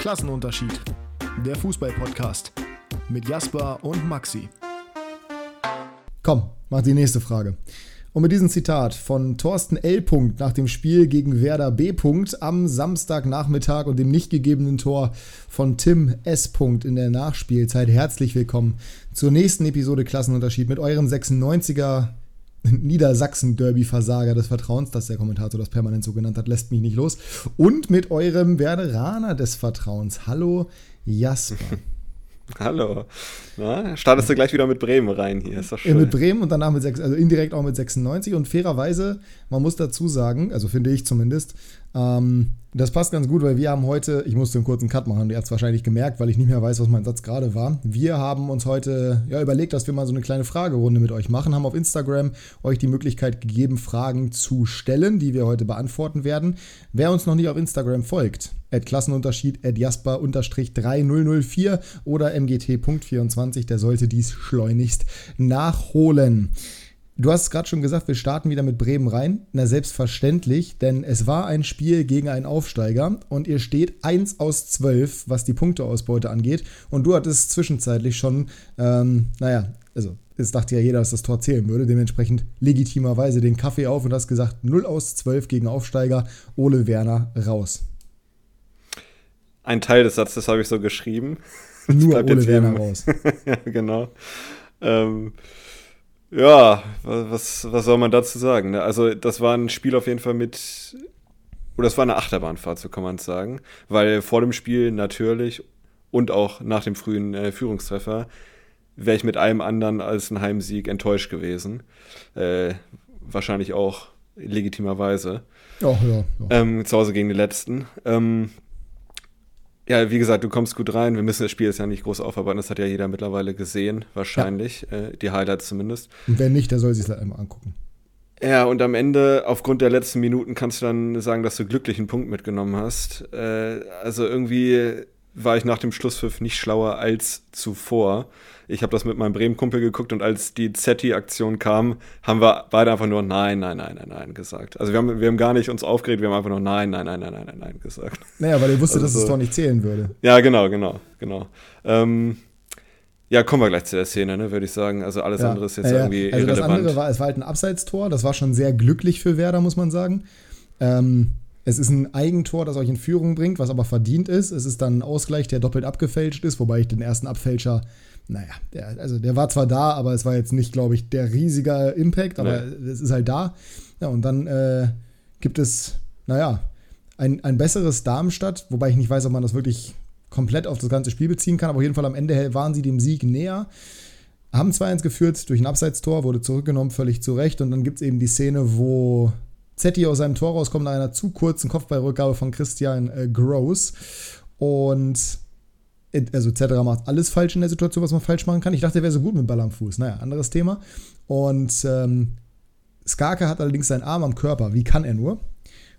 Klassenunterschied. Der Fußball-Podcast mit Jasper und Maxi. Komm, mach die nächste Frage. Und mit diesem Zitat von Thorsten L. nach dem Spiel gegen Werder B. am Samstagnachmittag und dem nicht gegebenen Tor von Tim S. in der Nachspielzeit herzlich willkommen zur nächsten Episode Klassenunterschied mit eurem 96er Niedersachsen-Derby-Versager des Vertrauens, das der Kommentator das permanent so genannt hat, lässt mich nicht los. Und mit eurem Werderaner des Vertrauens. Hallo, Jasper. Hallo. Na, startest du gleich wieder mit Bremen rein hier, ist doch schön. Mit Bremen und danach mit 6, also indirekt auch mit 96 und fairerweise, man muss dazu sagen, also finde ich zumindest, ähm, das passt ganz gut, weil wir haben heute, ich musste einen kurzen Cut machen, ihr habt es wahrscheinlich gemerkt, weil ich nicht mehr weiß, was mein Satz gerade war. Wir haben uns heute ja, überlegt, dass wir mal so eine kleine Fragerunde mit euch machen, haben auf Instagram euch die Möglichkeit gegeben, Fragen zu stellen, die wir heute beantworten werden. Wer uns noch nicht auf Instagram folgt, at Klassenunterschied, at Jasper-3004 oder mgt.24, der sollte dies schleunigst nachholen. Du hast es gerade schon gesagt, wir starten wieder mit Bremen rein. Na, selbstverständlich, denn es war ein Spiel gegen einen Aufsteiger und ihr steht 1 aus 12, was die Punkteausbeute angeht. Und du hattest zwischenzeitlich schon, ähm, naja, also es dachte ja jeder, dass das Tor zählen würde. Dementsprechend legitimerweise den Kaffee auf und hast gesagt, 0 aus 12 gegen Aufsteiger, Ole Werner raus. Ein Teil des Satzes habe ich so geschrieben. Nur Ole Werner raus. ja, genau. Ähm, ja, was, was soll man dazu sagen? Ne? Also, das war ein Spiel auf jeden Fall mit, oder das war eine Achterbahnfahrt, so kann man es sagen. Weil vor dem Spiel natürlich und auch nach dem frühen äh, Führungstreffer wäre ich mit allem anderen als ein Heimsieg enttäuscht gewesen. Äh, wahrscheinlich auch legitimerweise. Oh, ja, ja. Ähm, zu Hause gegen die Letzten. Ähm, ja, wie gesagt, du kommst gut rein. Wir müssen das Spiel jetzt ja nicht groß aufarbeiten. Das hat ja jeder mittlerweile gesehen, wahrscheinlich. Ja. Äh, die Highlights zumindest. Und wer nicht, der soll sich es einmal angucken. Ja, und am Ende, aufgrund der letzten Minuten, kannst du dann sagen, dass du glücklich einen Punkt mitgenommen hast. Äh, also irgendwie war ich nach dem Schlusspfiff nicht schlauer als zuvor. Ich habe das mit meinem Bremen-Kumpel geguckt und als die Zetti-Aktion kam, haben wir beide einfach nur Nein, nein, nein, nein, nein gesagt. Also wir haben, wir haben gar nicht uns aufgeregt, wir haben einfach nur Nein, nein, nein, nein, nein, nein, nein gesagt. Naja, weil ihr wusstet, also, dass es doch nicht zählen würde. Ja, genau, genau, genau. Ähm, ja, kommen wir gleich zu der Szene, ne, würde ich sagen. Also alles ja, andere ist jetzt ja, irgendwie Also irrelevant. das andere war, es war halt ein Abseitstor, das war schon sehr glücklich für Werder, muss man sagen. Ähm, es ist ein Eigentor, das euch in Führung bringt, was aber verdient ist. Es ist dann ein Ausgleich, der doppelt abgefälscht ist, wobei ich den ersten Abfälscher naja, der, also der war zwar da, aber es war jetzt nicht, glaube ich, der riesige Impact, aber nee. es ist halt da. Ja, und dann äh, gibt es, naja, ein, ein besseres Darmstadt, wobei ich nicht weiß, ob man das wirklich komplett auf das ganze Spiel beziehen kann, aber auf jeden Fall am Ende waren sie dem Sieg näher. Haben 2-1 geführt durch ein Abseitstor, wurde zurückgenommen, völlig zu Recht. Und dann gibt es eben die Szene, wo Zetti aus seinem Tor rauskommt nach einer zu kurzen Kopfballrückgabe von Christian äh, Gross. Und also Cedra macht alles falsch in der Situation, was man falsch machen kann. Ich dachte, er wäre so gut mit Ball am Fuß. Naja, anderes Thema. Und ähm, Skarke hat allerdings seinen Arm am Körper. Wie kann er nur?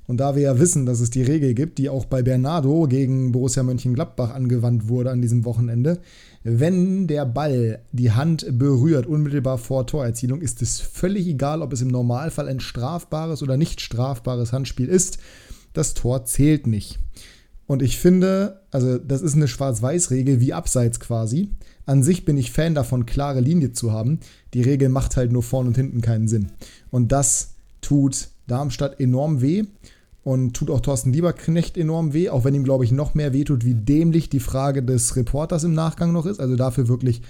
Und da wir ja wissen, dass es die Regel gibt, die auch bei Bernardo gegen Borussia Mönchengladbach angewandt wurde an diesem Wochenende, wenn der Ball die Hand berührt, unmittelbar vor Torerzielung, ist es völlig egal, ob es im Normalfall ein strafbares oder nicht strafbares Handspiel ist. Das Tor zählt nicht. Und ich finde, also das ist eine Schwarz-Weiß-Regel wie Abseits quasi. An sich bin ich Fan davon, klare Linie zu haben. Die Regel macht halt nur vorn und hinten keinen Sinn. Und das tut Darmstadt enorm weh und tut auch Thorsten Lieberknecht enorm weh, auch wenn ihm, glaube ich, noch mehr weh tut, wie dämlich die Frage des Reporters im Nachgang noch ist. Also dafür wirklich,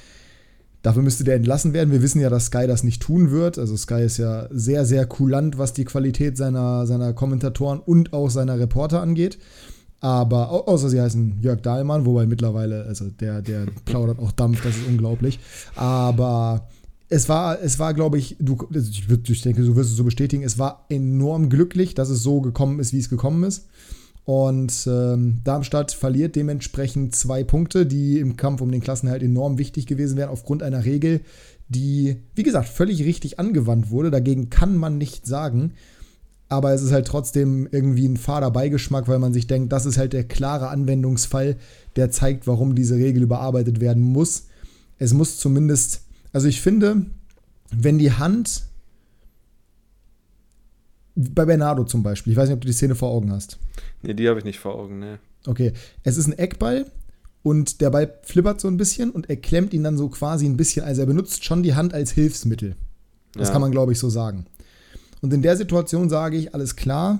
dafür müsste der entlassen werden. Wir wissen ja, dass Sky das nicht tun wird. Also Sky ist ja sehr, sehr kulant, was die Qualität seiner, seiner Kommentatoren und auch seiner Reporter angeht. Aber außer sie heißen Jörg Dahlmann, wobei mittlerweile, also der, der plaudert auch Dampf, das ist unglaublich. Aber es war, es war, glaube ich, du, also ich, ich denke, du wirst es so bestätigen, es war enorm glücklich, dass es so gekommen ist, wie es gekommen ist. Und ähm, Darmstadt verliert dementsprechend zwei Punkte, die im Kampf um den Klassenhalt enorm wichtig gewesen wären, aufgrund einer Regel, die, wie gesagt, völlig richtig angewandt wurde. Dagegen kann man nicht sagen aber es ist halt trotzdem irgendwie ein fader Beigeschmack, weil man sich denkt, das ist halt der klare Anwendungsfall, der zeigt, warum diese Regel überarbeitet werden muss. Es muss zumindest, also ich finde, wenn die Hand bei Bernardo zum Beispiel, ich weiß nicht, ob du die Szene vor Augen hast. Nee, die habe ich nicht vor Augen, ne. Okay, es ist ein Eckball und der Ball flippert so ein bisschen und er klemmt ihn dann so quasi ein bisschen. Also er benutzt schon die Hand als Hilfsmittel. Das ja. kann man, glaube ich, so sagen. Und in der Situation sage ich, alles klar,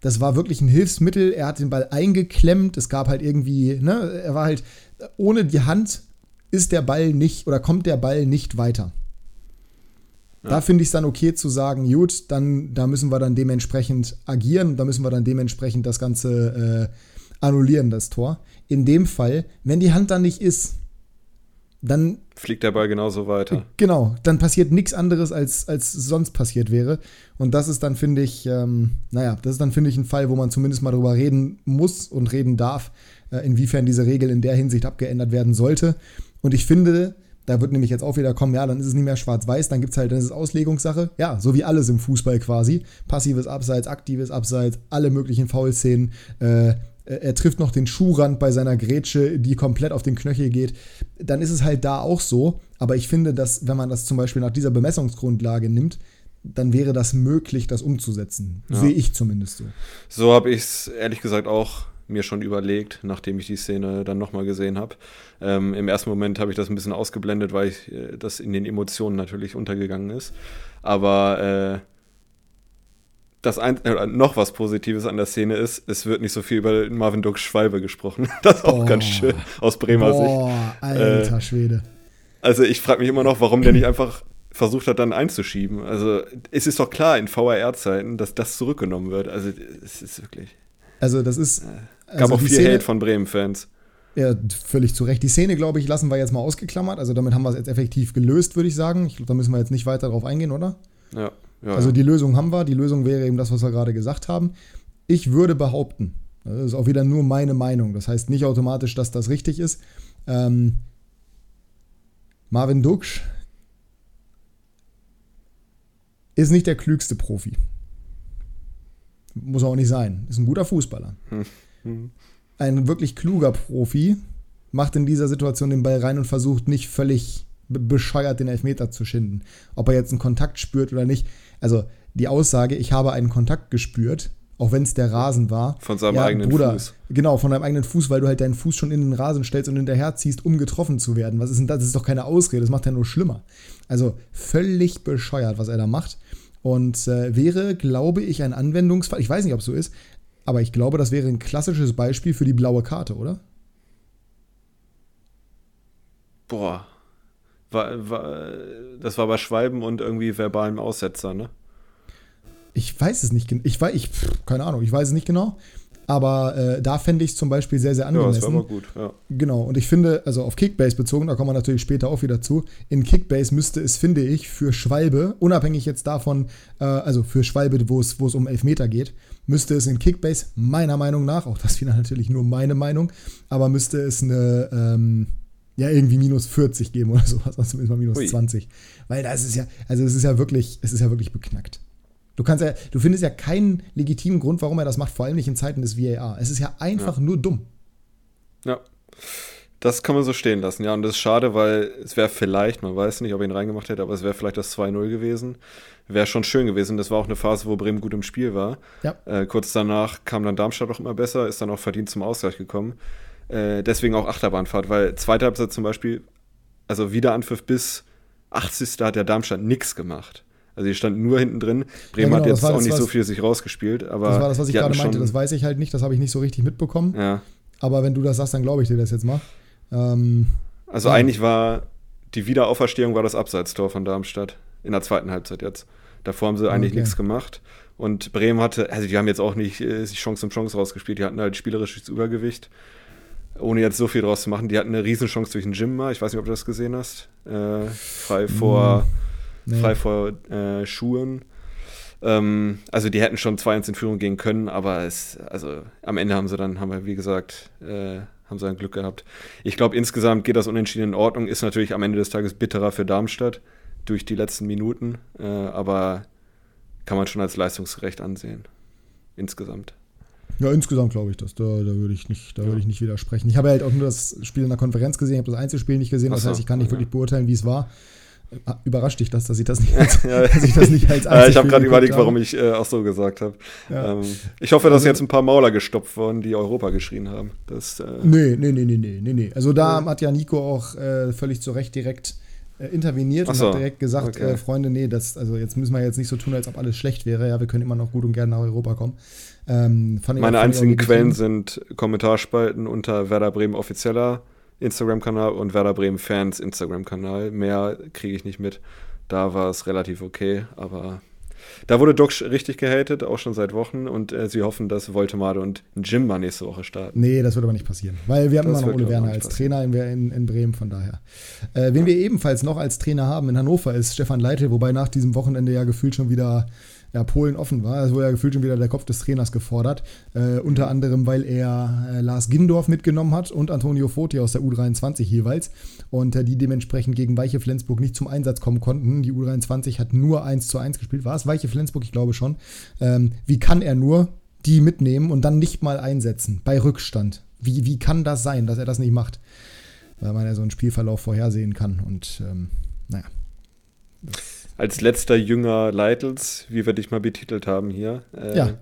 das war wirklich ein Hilfsmittel. Er hat den Ball eingeklemmt. Es gab halt irgendwie, ne, er war halt, ohne die Hand ist der Ball nicht oder kommt der Ball nicht weiter. Ja. Da finde ich es dann okay zu sagen, gut, dann da müssen wir dann dementsprechend agieren, da müssen wir dann dementsprechend das Ganze äh, annullieren, das Tor. In dem Fall, wenn die Hand dann nicht ist, dann fliegt der Ball genauso weiter. Genau, dann passiert nichts anderes, als, als sonst passiert wäre. Und das ist dann, finde ich, ähm, naja, das ist dann, finde ich, ein Fall, wo man zumindest mal drüber reden muss und reden darf, äh, inwiefern diese Regel in der Hinsicht abgeändert werden sollte. Und ich finde, da wird nämlich jetzt auch wieder kommen, ja, dann ist es nicht mehr schwarz-weiß, dann gibt es halt, dann ist es Auslegungssache. Ja, so wie alles im Fußball quasi. Passives Abseits, aktives Abseits, alle möglichen Foulszenen. Äh, er trifft noch den Schuhrand bei seiner Grätsche, die komplett auf den Knöchel geht. Dann ist es halt da auch so. Aber ich finde, dass, wenn man das zum Beispiel nach dieser Bemessungsgrundlage nimmt, dann wäre das möglich, das umzusetzen. Ja. Sehe ich zumindest so. So habe ich es ehrlich gesagt auch mir schon überlegt, nachdem ich die Szene dann nochmal gesehen habe. Ähm, Im ersten Moment habe ich das ein bisschen ausgeblendet, weil ich, äh, das in den Emotionen natürlich untergegangen ist. Aber äh, das ein, äh, noch was Positives an der Szene ist, es wird nicht so viel über Marvin Dukes Schwalbe gesprochen. Das ist auch ganz schön aus Bremer Boah, Sicht. Alter äh, Schwede. Also ich frage mich immer noch, warum der nicht einfach versucht hat, dann einzuschieben. Also es ist doch klar in VAR-Zeiten, dass das zurückgenommen wird. Also es ist wirklich. Also das ist. Gab also auch viel Szene, Hate von Bremen-Fans. Ja, völlig zu Recht. Die Szene, glaube ich, lassen wir jetzt mal ausgeklammert. Also damit haben wir es jetzt effektiv gelöst, würde ich sagen. Ich glaube, da müssen wir jetzt nicht weiter drauf eingehen, oder? Ja. ja also die Lösung haben wir. Die Lösung wäre eben das, was wir gerade gesagt haben. Ich würde behaupten, das ist auch wieder nur meine Meinung. Das heißt nicht automatisch, dass das richtig ist. Ähm, Marvin Duksch ist nicht der klügste Profi. Muss auch nicht sein. Ist ein guter Fußballer. Hm. Ein wirklich kluger Profi macht in dieser Situation den Ball rein und versucht nicht völlig bescheuert den Elfmeter zu schinden. Ob er jetzt einen Kontakt spürt oder nicht. Also die Aussage, ich habe einen Kontakt gespürt, auch wenn es der Rasen war. Von seinem ja, eigenen Bruder, Fuß. Genau, von deinem eigenen Fuß, weil du halt deinen Fuß schon in den Rasen stellst und hinterher ziehst, um getroffen zu werden. Was ist denn das? Das ist doch keine Ausrede, das macht ja nur schlimmer. Also völlig bescheuert, was er da macht. Und äh, wäre, glaube ich, ein Anwendungsfall, ich weiß nicht, ob es so ist, aber ich glaube, das wäre ein klassisches Beispiel für die blaue Karte, oder? Boah. War, war, das war bei Schwalben und irgendwie verbalem Aussetzer, ne? Ich weiß es nicht genau. Ich weiß, ich, keine Ahnung, ich weiß es nicht genau. Aber äh, da fände ich es zum Beispiel sehr, sehr angemessen. Ja, das wäre mal gut, ja. Genau, und ich finde, also auf Kickbase bezogen, da kommen wir natürlich später auch wieder zu, in Kickbase müsste es, finde ich, für Schwalbe, unabhängig jetzt davon, äh, also für Schwalbe, wo es um Elfmeter geht, müsste es in Kickbase meiner Meinung nach, auch das wieder natürlich nur meine Meinung, aber müsste es eine, ähm, ja, irgendwie minus 40 geben oder sowas, also zumindest mal minus Ui. 20. Weil das ist ja, also es ist ja wirklich, es ist ja wirklich beknackt. Du kannst ja, du findest ja keinen legitimen Grund, warum er das macht, vor allem nicht in Zeiten des VAR. Es ist ja einfach ja. nur dumm. Ja. Das kann man so stehen lassen, ja. Und das ist schade, weil es wäre vielleicht, man weiß nicht, ob er ihn reingemacht hätte, aber es wäre vielleicht das 2-0 gewesen. Wäre schon schön gewesen. Das war auch eine Phase, wo Bremen gut im Spiel war. Ja. Äh, kurz danach kam dann Darmstadt auch immer besser, ist dann auch verdient zum Ausgleich gekommen. Äh, deswegen auch Achterbahnfahrt, weil zweite Halbzeit zum Beispiel, also Wiederanpfiff bis 80. hat der Darmstadt nichts gemacht. Also die standen nur hinten drin. Bremen ja, genau, hat jetzt auch das, nicht so viel sich rausgespielt. Aber das war das, was ich gerade meinte. Das weiß ich halt nicht. Das habe ich nicht so richtig mitbekommen. Ja. Aber wenn du das sagst, dann glaube ich dir das jetzt mal. Ähm, also ja. eigentlich war die Wiederauferstehung war das Abseitstor von Darmstadt in der zweiten Halbzeit jetzt. Davor haben sie eigentlich okay. nichts gemacht. Und Bremen hatte, also die haben jetzt auch nicht äh, Chance um Chance rausgespielt. Die hatten halt spielerisches Übergewicht. Ohne jetzt so viel draus zu machen. Die hatten eine Riesenchance durch den Gym mal. Ich weiß nicht, ob du das gesehen hast. Äh, frei vor. Mhm nee. frei vor äh, Schuhen. Ähm, also die hätten schon 2-1 in Führung gehen können, aber es, also am Ende haben sie dann, haben wir wie gesagt, äh, haben sie ein Glück gehabt. Ich glaube, insgesamt geht das unentschieden in Ordnung, ist natürlich am Ende des Tages bitterer für Darmstadt durch die letzten Minuten, äh, aber kann man schon als leistungsgerecht ansehen. Insgesamt. Ja, insgesamt glaube ich das. Da, da würde ich, nicht, ja. würd ich nicht widersprechen. Ich habe halt auch nur das Spiel in der Konferenz gesehen, ich habe das Einzelspiel nicht gesehen, das heißt, ich kann nicht ja. wirklich beurteilen, wie es war. Überrascht dich das, dass ich das nicht als, ja. dass ich das nicht als ja, Ich habe gerade überlegt, warum ich äh, auch so gesagt habe. Ja. Ähm, ich hoffe, dass also, jetzt ein paar Mauler gestopft wurden, die Europa geschrien haben. Das, äh, nee, nee, nee, nee, nee, nee. Also da hat ja Nico auch äh, völlig zu Recht direkt äh, interveniert so, und hat direkt gesagt, okay. Äh, Freunde, nee, das, also jetzt müssen wir jetzt nicht so tun, als ob alles schlecht wäre. Ja, wir können immer noch gut und gerne nach Europa kommen. Ähm, Meine einzigen Quellen sind Kommentarspalten unter Werder Bremen offizieller Instagram-Kanal und Werder Bremen Fans Instagram-Kanal. Mehr kriege ich nicht mit. Da war es relativ okay, aber da wurde Doc richtig gehatet, auch schon seit Wochen. Und äh, sie hoffen, dass Voltemade und Jim mal nächste Woche starten. Nee, das wird aber nicht passieren. Weil wir haben das immer noch Ole Werner als Trainer in, in, Bremen, von daher. Äh, wen wir ebenfalls noch als Trainer haben in Hannover ist Stefan Leitl, wobei nach diesem Wochenende ja gefühlt schon wieder ja, Polen offen war. Es wurde ja gefühlt schon wieder der Kopf des Trainers gefordert. Äh, unter anderem, weil er äh, Lars Gindorf mitgenommen hat und Antonio Foti aus der U23 jeweils. Und äh, die dementsprechend gegen Weiche Flensburg nicht zum Einsatz kommen konnten. Die U23 hat nur 1 zu 1 gespielt. War es Weiche Flensburg? Ich glaube schon. Ähm, wie kann er nur die mitnehmen und dann nicht mal einsetzen bei Rückstand? Wie, wie kann das sein, dass er das nicht macht? Weil man ja so einen Spielverlauf vorhersehen kann. Und ähm, naja. Das als letzter Jünger Leitels, wie wir dich mal betitelt haben hier, äh, ja.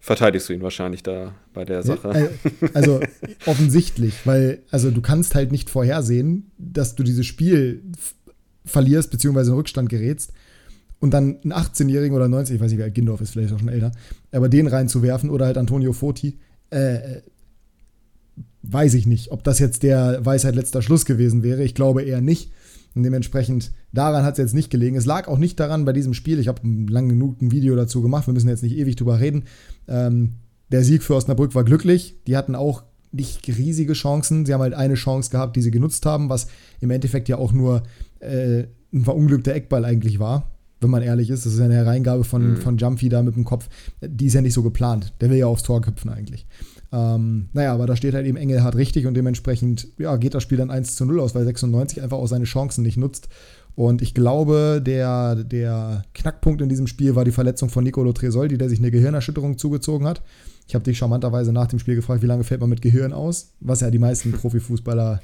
verteidigst du ihn wahrscheinlich da bei der Sache. Ja, äh, also offensichtlich, weil also du kannst halt nicht vorhersehen, dass du dieses Spiel verlierst beziehungsweise in Rückstand gerätst und dann einen 18-Jährigen oder 90, ich weiß nicht, wer Gindorf ist, vielleicht auch schon älter, aber den reinzuwerfen oder halt Antonio Foti, äh, äh, weiß ich nicht, ob das jetzt der Weisheit letzter Schluss gewesen wäre. Ich glaube eher nicht. Und dementsprechend, daran hat es jetzt nicht gelegen. Es lag auch nicht daran bei diesem Spiel, ich habe lang genug ein Video dazu gemacht, wir müssen jetzt nicht ewig drüber reden. Ähm, der Sieg für Osnabrück war glücklich. Die hatten auch nicht riesige Chancen. Sie haben halt eine Chance gehabt, die sie genutzt haben, was im Endeffekt ja auch nur äh, ein verunglückter Eckball eigentlich war, wenn man ehrlich ist. Das ist ja eine Hereingabe von, mhm. von Jumpy da mit dem Kopf. Die ist ja nicht so geplant. Der will ja aufs Tor köpfen eigentlich. Ähm, naja, aber da steht halt eben Engelhardt richtig und dementsprechend ja, geht das Spiel dann 1 zu 0 aus, weil 96 einfach auch seine Chancen nicht nutzt. Und ich glaube, der, der Knackpunkt in diesem Spiel war die Verletzung von Nicolo Tresoldi, der sich eine Gehirnerschütterung zugezogen hat. Ich habe dich charmanterweise nach dem Spiel gefragt, wie lange fällt man mit Gehirn aus? Was ja die meisten Profifußballer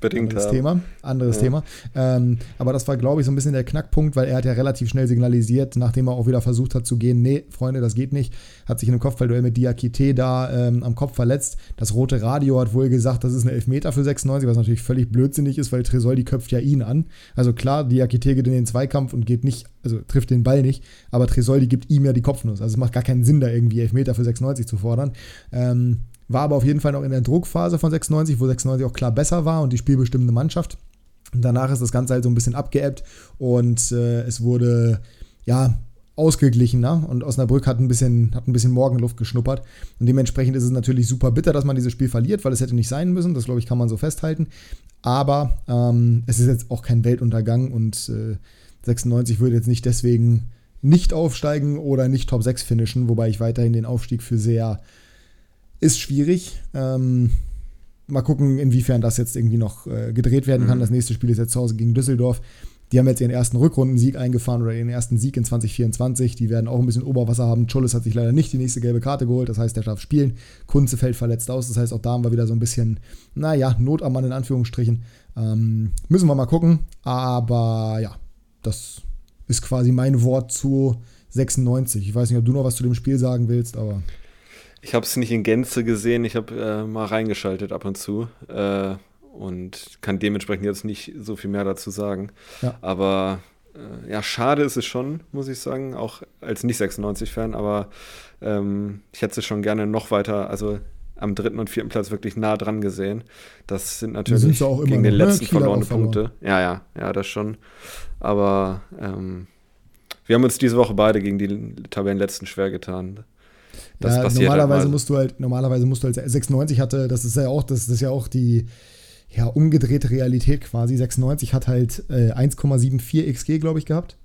Bedingt anderes haben. Thema. Anderes ja. Thema. Ähm, aber das war, glaube ich, so ein bisschen der Knackpunkt, weil er hat ja relativ schnell signalisiert, nachdem er auch wieder versucht hat zu gehen, nee, Freunde, das geht nicht. Hat sich in einem Kopfballduell mit Diakite da ähm, am Kopf verletzt. Das rote Radio hat wohl gesagt, das ist ein Elfmeter für 96, was natürlich völlig blödsinnig ist, weil Tresoldi köpft ja ihn an. Also klar, Diakite geht in den Zweikampf und geht nicht, also trifft den Ball nicht, aber Tresoldi gibt ihm ja die Kopfnuss. Also es macht gar keinen Sinn, da irgendwie Elfmeter für 96 zu fordern. Ähm, war aber auf jeden Fall noch in der Druckphase von 96, wo 96 auch klar besser war und die spielbestimmende Mannschaft. Und danach ist das Ganze halt so ein bisschen abgeebbt und äh, es wurde, ja, ausgeglichener und Osnabrück hat ein bisschen, hat ein bisschen Morgenluft geschnuppert. Und dementsprechend ist es natürlich super bitter, dass man dieses Spiel verliert, weil es hätte nicht sein müssen. Das, glaube ich, kann man so festhalten. Aber ähm, es ist jetzt auch kein Weltuntergang und äh, 96 würde jetzt nicht deswegen nicht aufsteigen oder nicht Top 6 finishen, wobei ich weiterhin den Aufstieg für sehr ist schwierig. Ähm, mal gucken, inwiefern das jetzt irgendwie noch äh, gedreht werden kann. Mhm. Das nächste Spiel ist jetzt zu Hause gegen Düsseldorf. Die haben jetzt ihren ersten Rückrundensieg eingefahren oder ihren ersten Sieg in 2024. Die werden auch ein bisschen Oberwasser haben. Chullis hat sich leider nicht die nächste gelbe Karte geholt. Das heißt, der darf spielen. Kunze fällt verletzt aus. Das heißt, auch da haben wir wieder so ein bisschen, naja, Not am Mann in Anführungsstrichen. Ähm, müssen wir mal gucken. Aber ja, das ist quasi mein Wort zu 96. Ich weiß nicht, ob du noch was zu dem Spiel sagen willst, aber. Ich habe es nicht in Gänze gesehen, ich habe äh, mal reingeschaltet ab und zu äh, und kann dementsprechend jetzt nicht so viel mehr dazu sagen. Ja. Aber äh, ja, schade ist es schon, muss ich sagen, auch als nicht 96-Fan, aber ähm, ich hätte es schon gerne noch weiter, also am dritten und vierten Platz wirklich nah dran gesehen. Das sind natürlich sind gegen den ne? letzten verlorene Punkte. Ja, ja, ja, das schon. Aber ähm, wir haben uns diese Woche beide gegen die Tabellenletzten schwer getan. Das ja, passiert normalerweise halt musst du halt, normalerweise musst du halt 96 hatte, das ist ja auch, das, das ist ja auch die ja, umgedrehte Realität quasi. 96 hat halt äh, 1,74 XG, glaube ich, gehabt.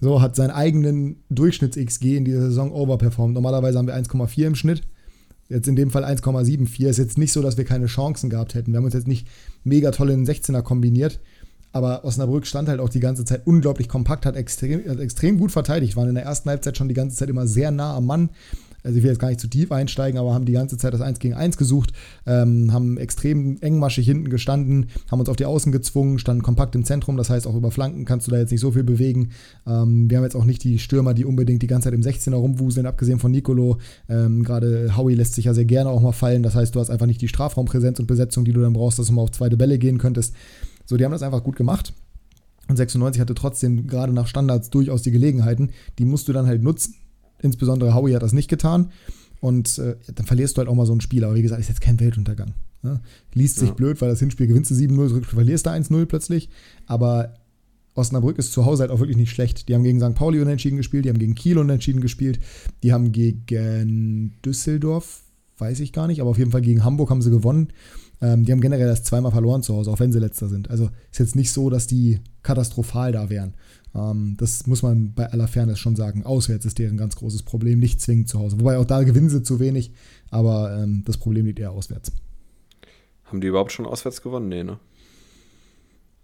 So, hat seinen eigenen Durchschnitts-XG in dieser Saison overperformed. Normalerweise haben wir 1,4 im Schnitt. Jetzt in dem Fall 1,74. Ist jetzt nicht so, dass wir keine Chancen gehabt hätten. Wir haben uns jetzt nicht mega toll in den 16er kombiniert. Aber Osnabrück stand halt auch die ganze Zeit unglaublich kompakt, hat extrem, hat extrem gut verteidigt, waren in der ersten Halbzeit schon die ganze Zeit immer sehr nah am Mann, Also ich will jetzt gar nicht zu tief einsteigen, aber haben die ganze Zeit das 1 gegen 1 gesucht, ähm, haben extrem engmaschig hinten gestanden, haben uns auf die Außen gezwungen, standen kompakt im Zentrum, das heißt auch über Flanken kannst du da jetzt nicht so viel bewegen. Ähm, wir haben jetzt auch nicht die Stürmer, die unbedingt die ganze Zeit im 16er rumwuseln, abgesehen von Nicolo. Ähm, Gerade Howie lässt sich ja sehr gerne auch mal fallen, das heißt, du hast einfach nicht die Strafraumpräsenz und Besetzung, die du dann brauchst, dass du mal auf zweite Bälle gehen könntest. So, die haben das einfach gut gemacht. Und 96 hatte trotzdem gerade nach Standards durchaus die Gelegenheiten. Die musst du dann halt nutzen. Insbesondere Howie hat das nicht getan. Und äh, dann verlierst du halt auch mal so ein Spiel. Aber wie gesagt, ist jetzt kein Weltuntergang. Ne? Liest sich ja. blöd, weil das Hinspiel gewinnst du 7-0, Rückspiel verlierst du 1-0 plötzlich. Aber Osnabrück ist zu Hause halt auch wirklich nicht schlecht. Die haben gegen St. Pauli unentschieden gespielt, die haben gegen Kiel unentschieden gespielt, die haben gegen Düsseldorf, weiß ich gar nicht, aber auf jeden Fall gegen Hamburg haben sie gewonnen. Ähm, die haben generell erst zweimal verloren zu Hause, auch wenn sie letzter sind. Also ist jetzt nicht so, dass die katastrophal da wären. Ähm, das muss man bei aller Fairness schon sagen. Auswärts ist deren ganz großes Problem, nicht zwingend zu Hause. Wobei auch da gewinnen sie zu wenig, aber ähm, das Problem liegt eher auswärts. Haben die überhaupt schon auswärts gewonnen? Nee, ne?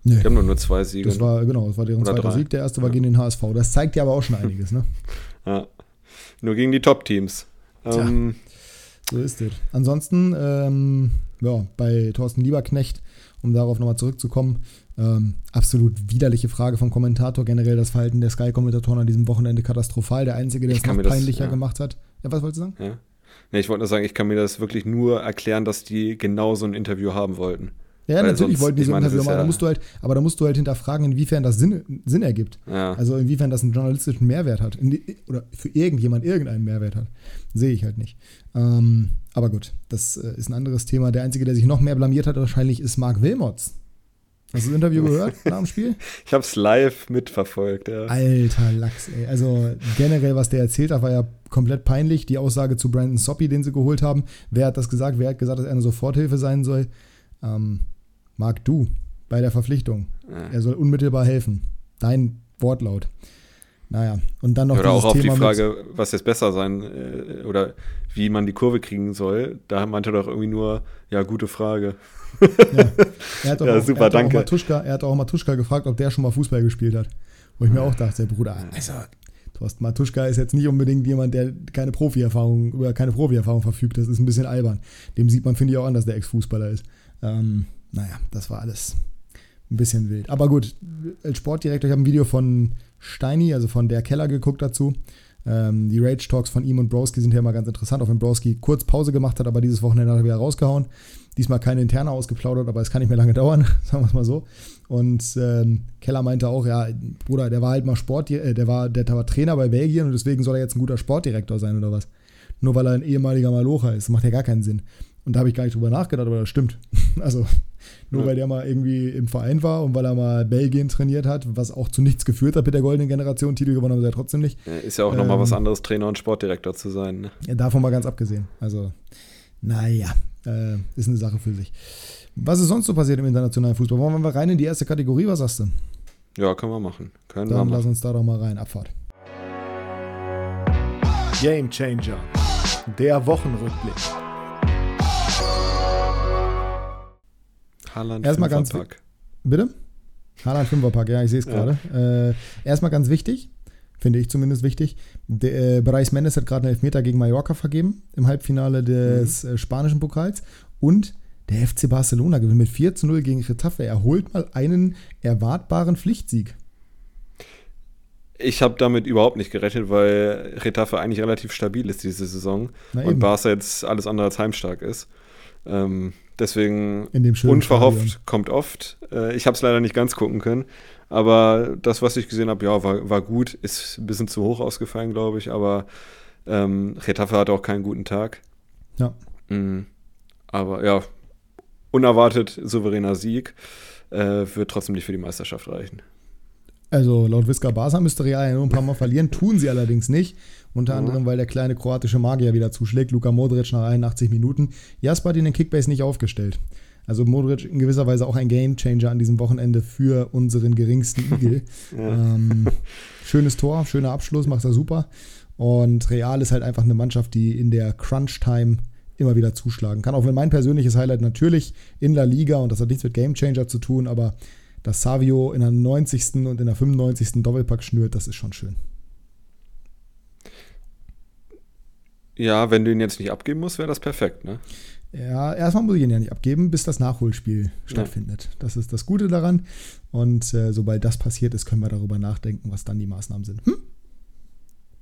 Nee. Die haben nur, nur zwei Siege. Das war, genau, das war deren Oder zweiter drei. Sieg. Der erste war gegen den HSV. Das zeigt ja aber auch schon einiges, ne? ja. Nur gegen die Top-Teams. Ähm, so ist es. Ansonsten, ähm, ja, bei Thorsten Lieberknecht, um darauf nochmal zurückzukommen, ähm, absolut widerliche Frage vom Kommentator. Generell das Verhalten der Sky-Kommentatoren an diesem Wochenende katastrophal. Der Einzige, der es noch peinlicher das, ja. gemacht hat. Ja, was wolltest du sagen? Ja. Nee, ich wollte nur sagen, ich kann mir das wirklich nur erklären, dass die genau so ein Interview haben wollten. Ja, Weil natürlich sonst, wollten die so ein Interview machen. Ja da musst du halt, aber da musst du halt hinterfragen, inwiefern das Sinn, Sinn ergibt. Ja. Also inwiefern das einen journalistischen Mehrwert hat. Die, oder für irgendjemand irgendeinen Mehrwert hat. Sehe ich halt nicht. Ähm, aber gut, das äh, ist ein anderes Thema. Der Einzige, der sich noch mehr blamiert hat, wahrscheinlich ist Marc Wilmots. Hast du das Interview gehört nach dem Spiel? Ich habe es live mitverfolgt, ja. Alter Lachs, ey. Also generell, was der erzählt hat, war ja komplett peinlich. Die Aussage zu Brandon Soppy, den sie geholt haben. Wer hat das gesagt? Wer hat gesagt, dass er eine Soforthilfe sein soll? Ähm, Marc, du, bei der Verpflichtung. Ja. Er soll unmittelbar helfen. Dein Wortlaut. Naja, und dann noch Oder auch auf Thema die Frage, was jetzt besser sein äh, oder wie man die Kurve kriegen soll. Da meinte er doch irgendwie nur, ja, gute Frage. Ja, er hat ja, auch, super, er hat danke. Auch Matuschka, er hat auch Matuschka gefragt, ob der schon mal Fußball gespielt hat. Wo ich mir auch dachte, Bruder, also, Thorsten Matuschka ist jetzt nicht unbedingt jemand, der keine Profierfahrung, über keine Profierfahrung verfügt. Das ist ein bisschen albern. Dem sieht man, finde ich, auch an, dass der Ex-Fußballer ist. Ähm, naja, das war alles ein bisschen wild. Aber gut, als Sportdirektor, ich habe ein Video von Steini, also von der Keller geguckt dazu. Ähm, die Rage Talks von ihm und Broski sind ja immer ganz interessant, auch wenn Broski kurz Pause gemacht hat, aber dieses Wochenende hat er wieder rausgehauen. Diesmal keine interne ausgeplaudert, aber es kann nicht mehr lange dauern, sagen wir es mal so. Und ähm, Keller meinte auch, ja, Bruder, der war halt mal Sport, äh, der war, der war Trainer bei Belgien und deswegen soll er jetzt ein guter Sportdirektor sein oder was. Nur weil er ein ehemaliger Malocher ist. Das macht ja gar keinen Sinn. Und da habe ich gar nicht drüber nachgedacht, aber das stimmt. Also nur ja. weil der mal irgendwie im Verein war und weil er mal Belgien trainiert hat, was auch zu nichts geführt hat mit der goldenen Generation, Titel gewonnen haben sie ja trotzdem nicht. Ja, ist ja auch ähm, nochmal was anderes, Trainer und Sportdirektor zu sein. Ne? Ja, davon mal ganz abgesehen. Also, naja, äh, ist eine Sache für sich. Was ist sonst so passiert im internationalen Fußball? Wollen wir rein in die erste Kategorie? Was sagst du? Ja, können wir machen. Können Dann wir lass uns da doch mal rein. Abfahrt. Game Changer. Der Wochenrückblick. Haaland Erstmal ganz Bitte? Haaland Fünferpack, ja, ich sehe es gerade. Ja. Äh, erstmal ganz wichtig, finde ich zumindest wichtig. Der, äh, Bereich Mendes hat gerade einen Elfmeter gegen Mallorca vergeben im Halbfinale des mhm. äh, spanischen Pokals. Und der FC Barcelona gewinnt mit 4 zu 0 gegen Getafe. Er holt mal einen erwartbaren Pflichtsieg. Ich habe damit überhaupt nicht gerechnet, weil Retafe eigentlich relativ stabil ist diese Saison und Barca jetzt alles andere als heimstark ist. Ähm, deswegen unverhofft Stadion. kommt oft. Äh, ich habe es leider nicht ganz gucken können, aber das, was ich gesehen habe, ja, war, war gut. Ist ein bisschen zu hoch ausgefallen, glaube ich, aber ähm, Retafe hatte auch keinen guten Tag. Ja. Mhm. Aber ja, unerwartet souveräner Sieg äh, wird trotzdem nicht für die Meisterschaft reichen. Also laut Visca Barca müsste Real ja nur ein paar Mal verlieren, tun sie allerdings nicht. Unter anderem, weil der kleine kroatische Magier wieder zuschlägt. Luka Modric nach 81 Minuten. Jasper hat ihn in Kickbase nicht aufgestellt. Also Modric in gewisser Weise auch ein Gamechanger an diesem Wochenende für unseren geringsten Igel. ähm, schönes Tor, schöner Abschluss, macht er super. Und Real ist halt einfach eine Mannschaft, die in der Crunch-Time immer wieder zuschlagen kann. Auch wenn mein persönliches Highlight natürlich in La Liga, und das hat nichts mit Gamechanger zu tun, aber dass Savio in der 90. und in der 95. Doppelpack schnürt, das ist schon schön. Ja, wenn du ihn jetzt nicht abgeben musst, wäre das perfekt, ne? Ja, erstmal muss ich ihn ja nicht abgeben, bis das Nachholspiel stattfindet. Das ist das Gute daran. Und äh, sobald das passiert ist, können wir darüber nachdenken, was dann die Maßnahmen sind. Hm?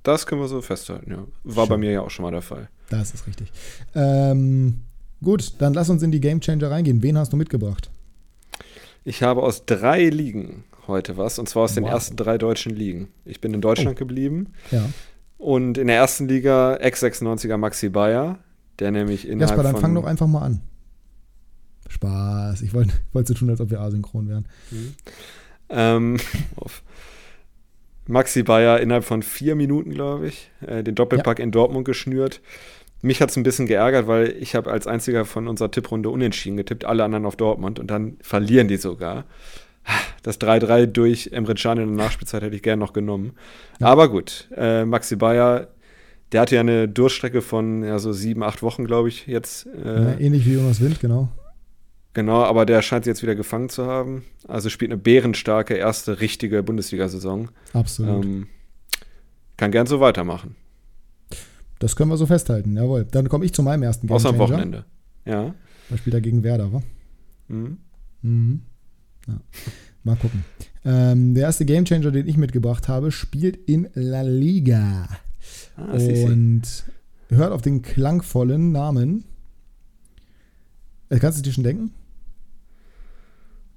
Das können wir so festhalten, ja. War Schön. bei mir ja auch schon mal der Fall. Das ist richtig. Ähm, gut, dann lass uns in die Game Changer reingehen. Wen hast du mitgebracht? Ich habe aus drei Ligen heute was, und zwar aus den Wow. ersten drei deutschen Ligen. Ich bin in Deutschland geblieben Ja. und in der ersten Liga Ex-96er Maxi Bayer, der nämlich innerhalb Jasper, dann von fang doch einfach mal an. Spaß. Ich wollte wollte so tun, als ob wir asynchron wären. Ähm, auf Maxi Bayer innerhalb von vier Minuten, glaube ich, äh, den Doppelpack in Dortmund geschnürt. Mich hat es ein bisschen geärgert, weil ich habe als einziger von unserer Tipprunde unentschieden getippt, alle anderen auf Dortmund und dann verlieren die sogar. Das 3-3 durch Emre Can in der Nachspielzeit hätte ich gern noch genommen. Aber gut, äh, Maxi Bayer, der hatte ja eine Durchstrecke von ja, so sieben, acht Wochen, glaube ich, jetzt. Äh, Ja, ähnlich wie Jonas Wind, genau. Genau, aber der scheint sie jetzt wieder gefangen zu haben. Also spielt eine bärenstarke erste richtige Bundesliga-Saison. Absolut. Ähm, kann gern so weitermachen. Das können wir so festhalten, jawohl. Dann komme ich zu meinem ersten Game Außer am. Wochenende. Ja. Da spielt er gegen Werder, wa? Mhm. Mhm. Ja. Mal gucken. Ähm, der erste Gamechanger, den ich mitgebracht habe, spielt in La Liga. Ah, sie, sie. und hört auf den klangvollen Namen. Äh, Kannst du dir schon denken?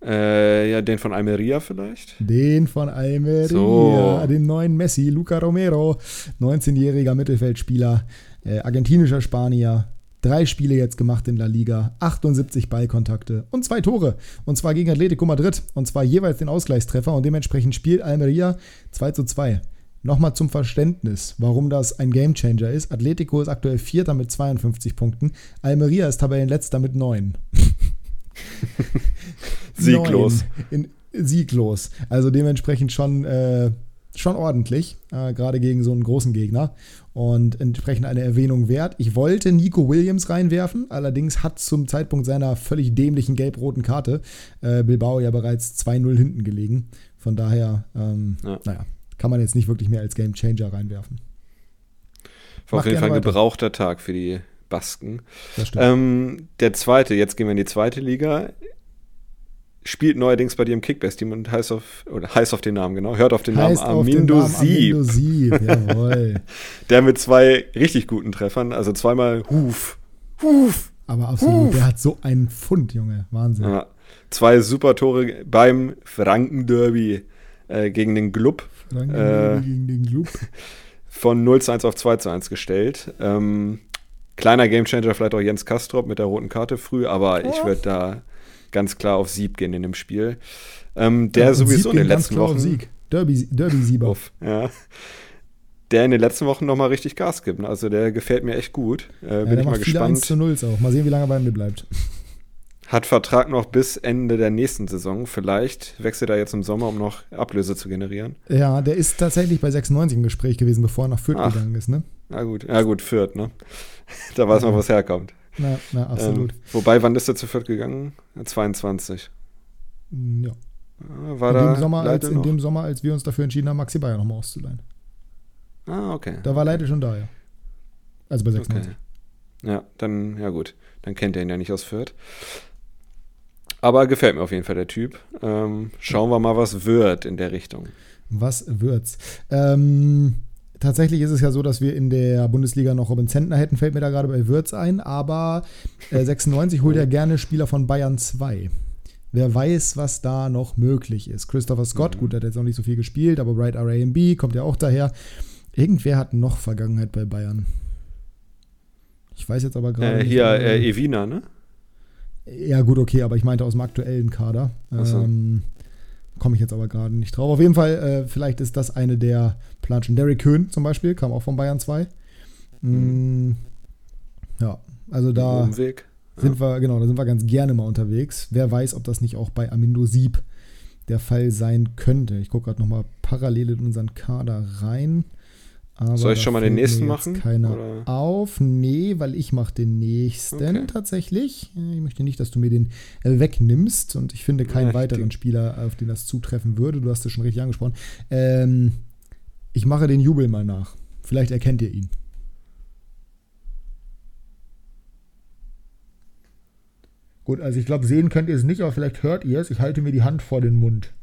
Äh, ja, den von Almeria vielleicht. Den von Almeria, So. den neuen Messi, Luca Romero, 19-jähriger Mittelfeldspieler, äh, argentinischer Spanier. Drei Spiele jetzt gemacht in La Liga, 78 Ballkontakte und zwei Tore. Und zwar gegen Atletico Madrid. Und zwar jeweils den Ausgleichstreffer. Und dementsprechend spielt Almeria 2 zu 2. Nochmal zum Verständnis, warum das ein Gamechanger ist. Atletico ist aktuell Vierter mit 52 Punkten. Almeria ist Tabellenletzter mit 9. Sieglos. In, sieglos. Also dementsprechend schon, äh, schon ordentlich, äh, gerade gegen so einen großen Gegner. Und entsprechend eine Erwähnung wert. Ich wollte Nico Williams reinwerfen, allerdings hat zum Zeitpunkt seiner völlig dämlichen gelb-roten Karte äh, Bilbao ja bereits 2-0 hinten gelegen. Von daher, ähm, Ja. naja, kann man jetzt nicht wirklich mehr als Game Changer reinwerfen. War auf jeden Fall ein gebrauchter Tag für die Basken. Ähm, der zweite, jetzt gehen wir in die zweite Liga. Spielt neuerdings bei dir im Kickbase-Team und heißt auf, oder heißt auf den Namen, genau. Hört auf den Namen Heißt Namen Amindo Sieb. Sieb, jawohl. Der mit zwei richtig guten Treffern, also zweimal Huf. Huf. Aber absolut, der hat so einen Pfund, Junge. Wahnsinn. Ja, zwei super Tore beim Franken-Derby äh, gegen den Glub Frank Äh, gegen den Club. von 0 zu 1 auf 2 zu 1 gestellt. Ähm, kleiner Gamechanger vielleicht auch Jens Kastrop mit der roten Karte früh, aber ich würde da ganz klar auf Sieg gehen in dem Spiel. Ähm, der Ja, sowieso in den letzten Wochen Sieg. Derby, Derby-Sieber. auf, ja, der in den letzten Wochen nochmal richtig Gas gibt. ne? Also der gefällt mir echt gut. Äh, Ja, bin der ich mal macht viele 1 gespannt. zu 0 auch. Mal sehen, wie lange er bei mir bleibt. Hat Vertrag noch bis Ende der nächsten Saison. Vielleicht wechselt er jetzt im Sommer, um noch Ablöse zu generieren. Ja, der ist tatsächlich bei 96 im Gespräch gewesen, bevor er nach Fürth Ach. gegangen ist, ne? Na gut, ja gut, Fürth, ne? Da weiß man, wo es herkommt. Na, na absolut. Ähm, wobei, wann ist er zu Fürth gegangen? 22. ja. War In da dem, Sommer, als, in dem Sommer, als wir uns dafür entschieden haben, Maxi Bayer nochmal auszuleihen. Ah, okay. Da war Leite schon da, ja. Also bei 96. okay. Ja, dann, ja gut. Dann kennt er ihn ja nicht aus Fürth. Aber gefällt mir auf jeden Fall der Typ. Ähm, schauen wir mal, was wird in der Richtung. Was wird's? Ähm, tatsächlich ist es ja so, dass wir in der Bundesliga noch Robin Zentner hätten, fällt mir da gerade bei Würz ein, aber äh, 96 holt ja gerne Spieler von Bayern 2. Wer weiß, was da noch möglich ist. Christopher Scott, Mhm. gut, der hat jetzt noch nicht so viel gespielt, aber Bright RAMB kommt ja auch daher. Irgendwer hat noch Vergangenheit bei Bayern. Ich weiß jetzt aber gerade Äh, hier, äh, Evina, ne? ja, gut, okay, aber ich meinte aus dem aktuellen Kader. So. Ähm, Komme ich jetzt aber gerade nicht drauf. Auf jeden Fall, äh, vielleicht ist das eine der Planschen. Derrick Köhn zum Beispiel, kam auch von Bayern 2. Mm, ja, also da Umweg. sind wir, genau, da sind wir ganz gerne mal unterwegs. Wer weiß, ob das nicht auch bei Amindo Sieb der Fall sein könnte. Ich gucke gerade nochmal parallel in unseren Kader rein. Aber Soll ich schon mal den nächsten machen? Keiner oder? auf. Nee, weil ich mache den nächsten okay. tatsächlich. Ich möchte nicht, dass du mir den äh, wegnimmst und ich finde keinen ja, weiteren Spieler, auf den das zutreffen würde. Du hast es schon richtig angesprochen. Ähm, ich mache den Jubel mal nach. Vielleicht erkennt ihr ihn. Gut, also ich glaube, sehen könnt ihr es nicht, aber vielleicht hört ihr es. Ich halte mir die Hand vor den Mund.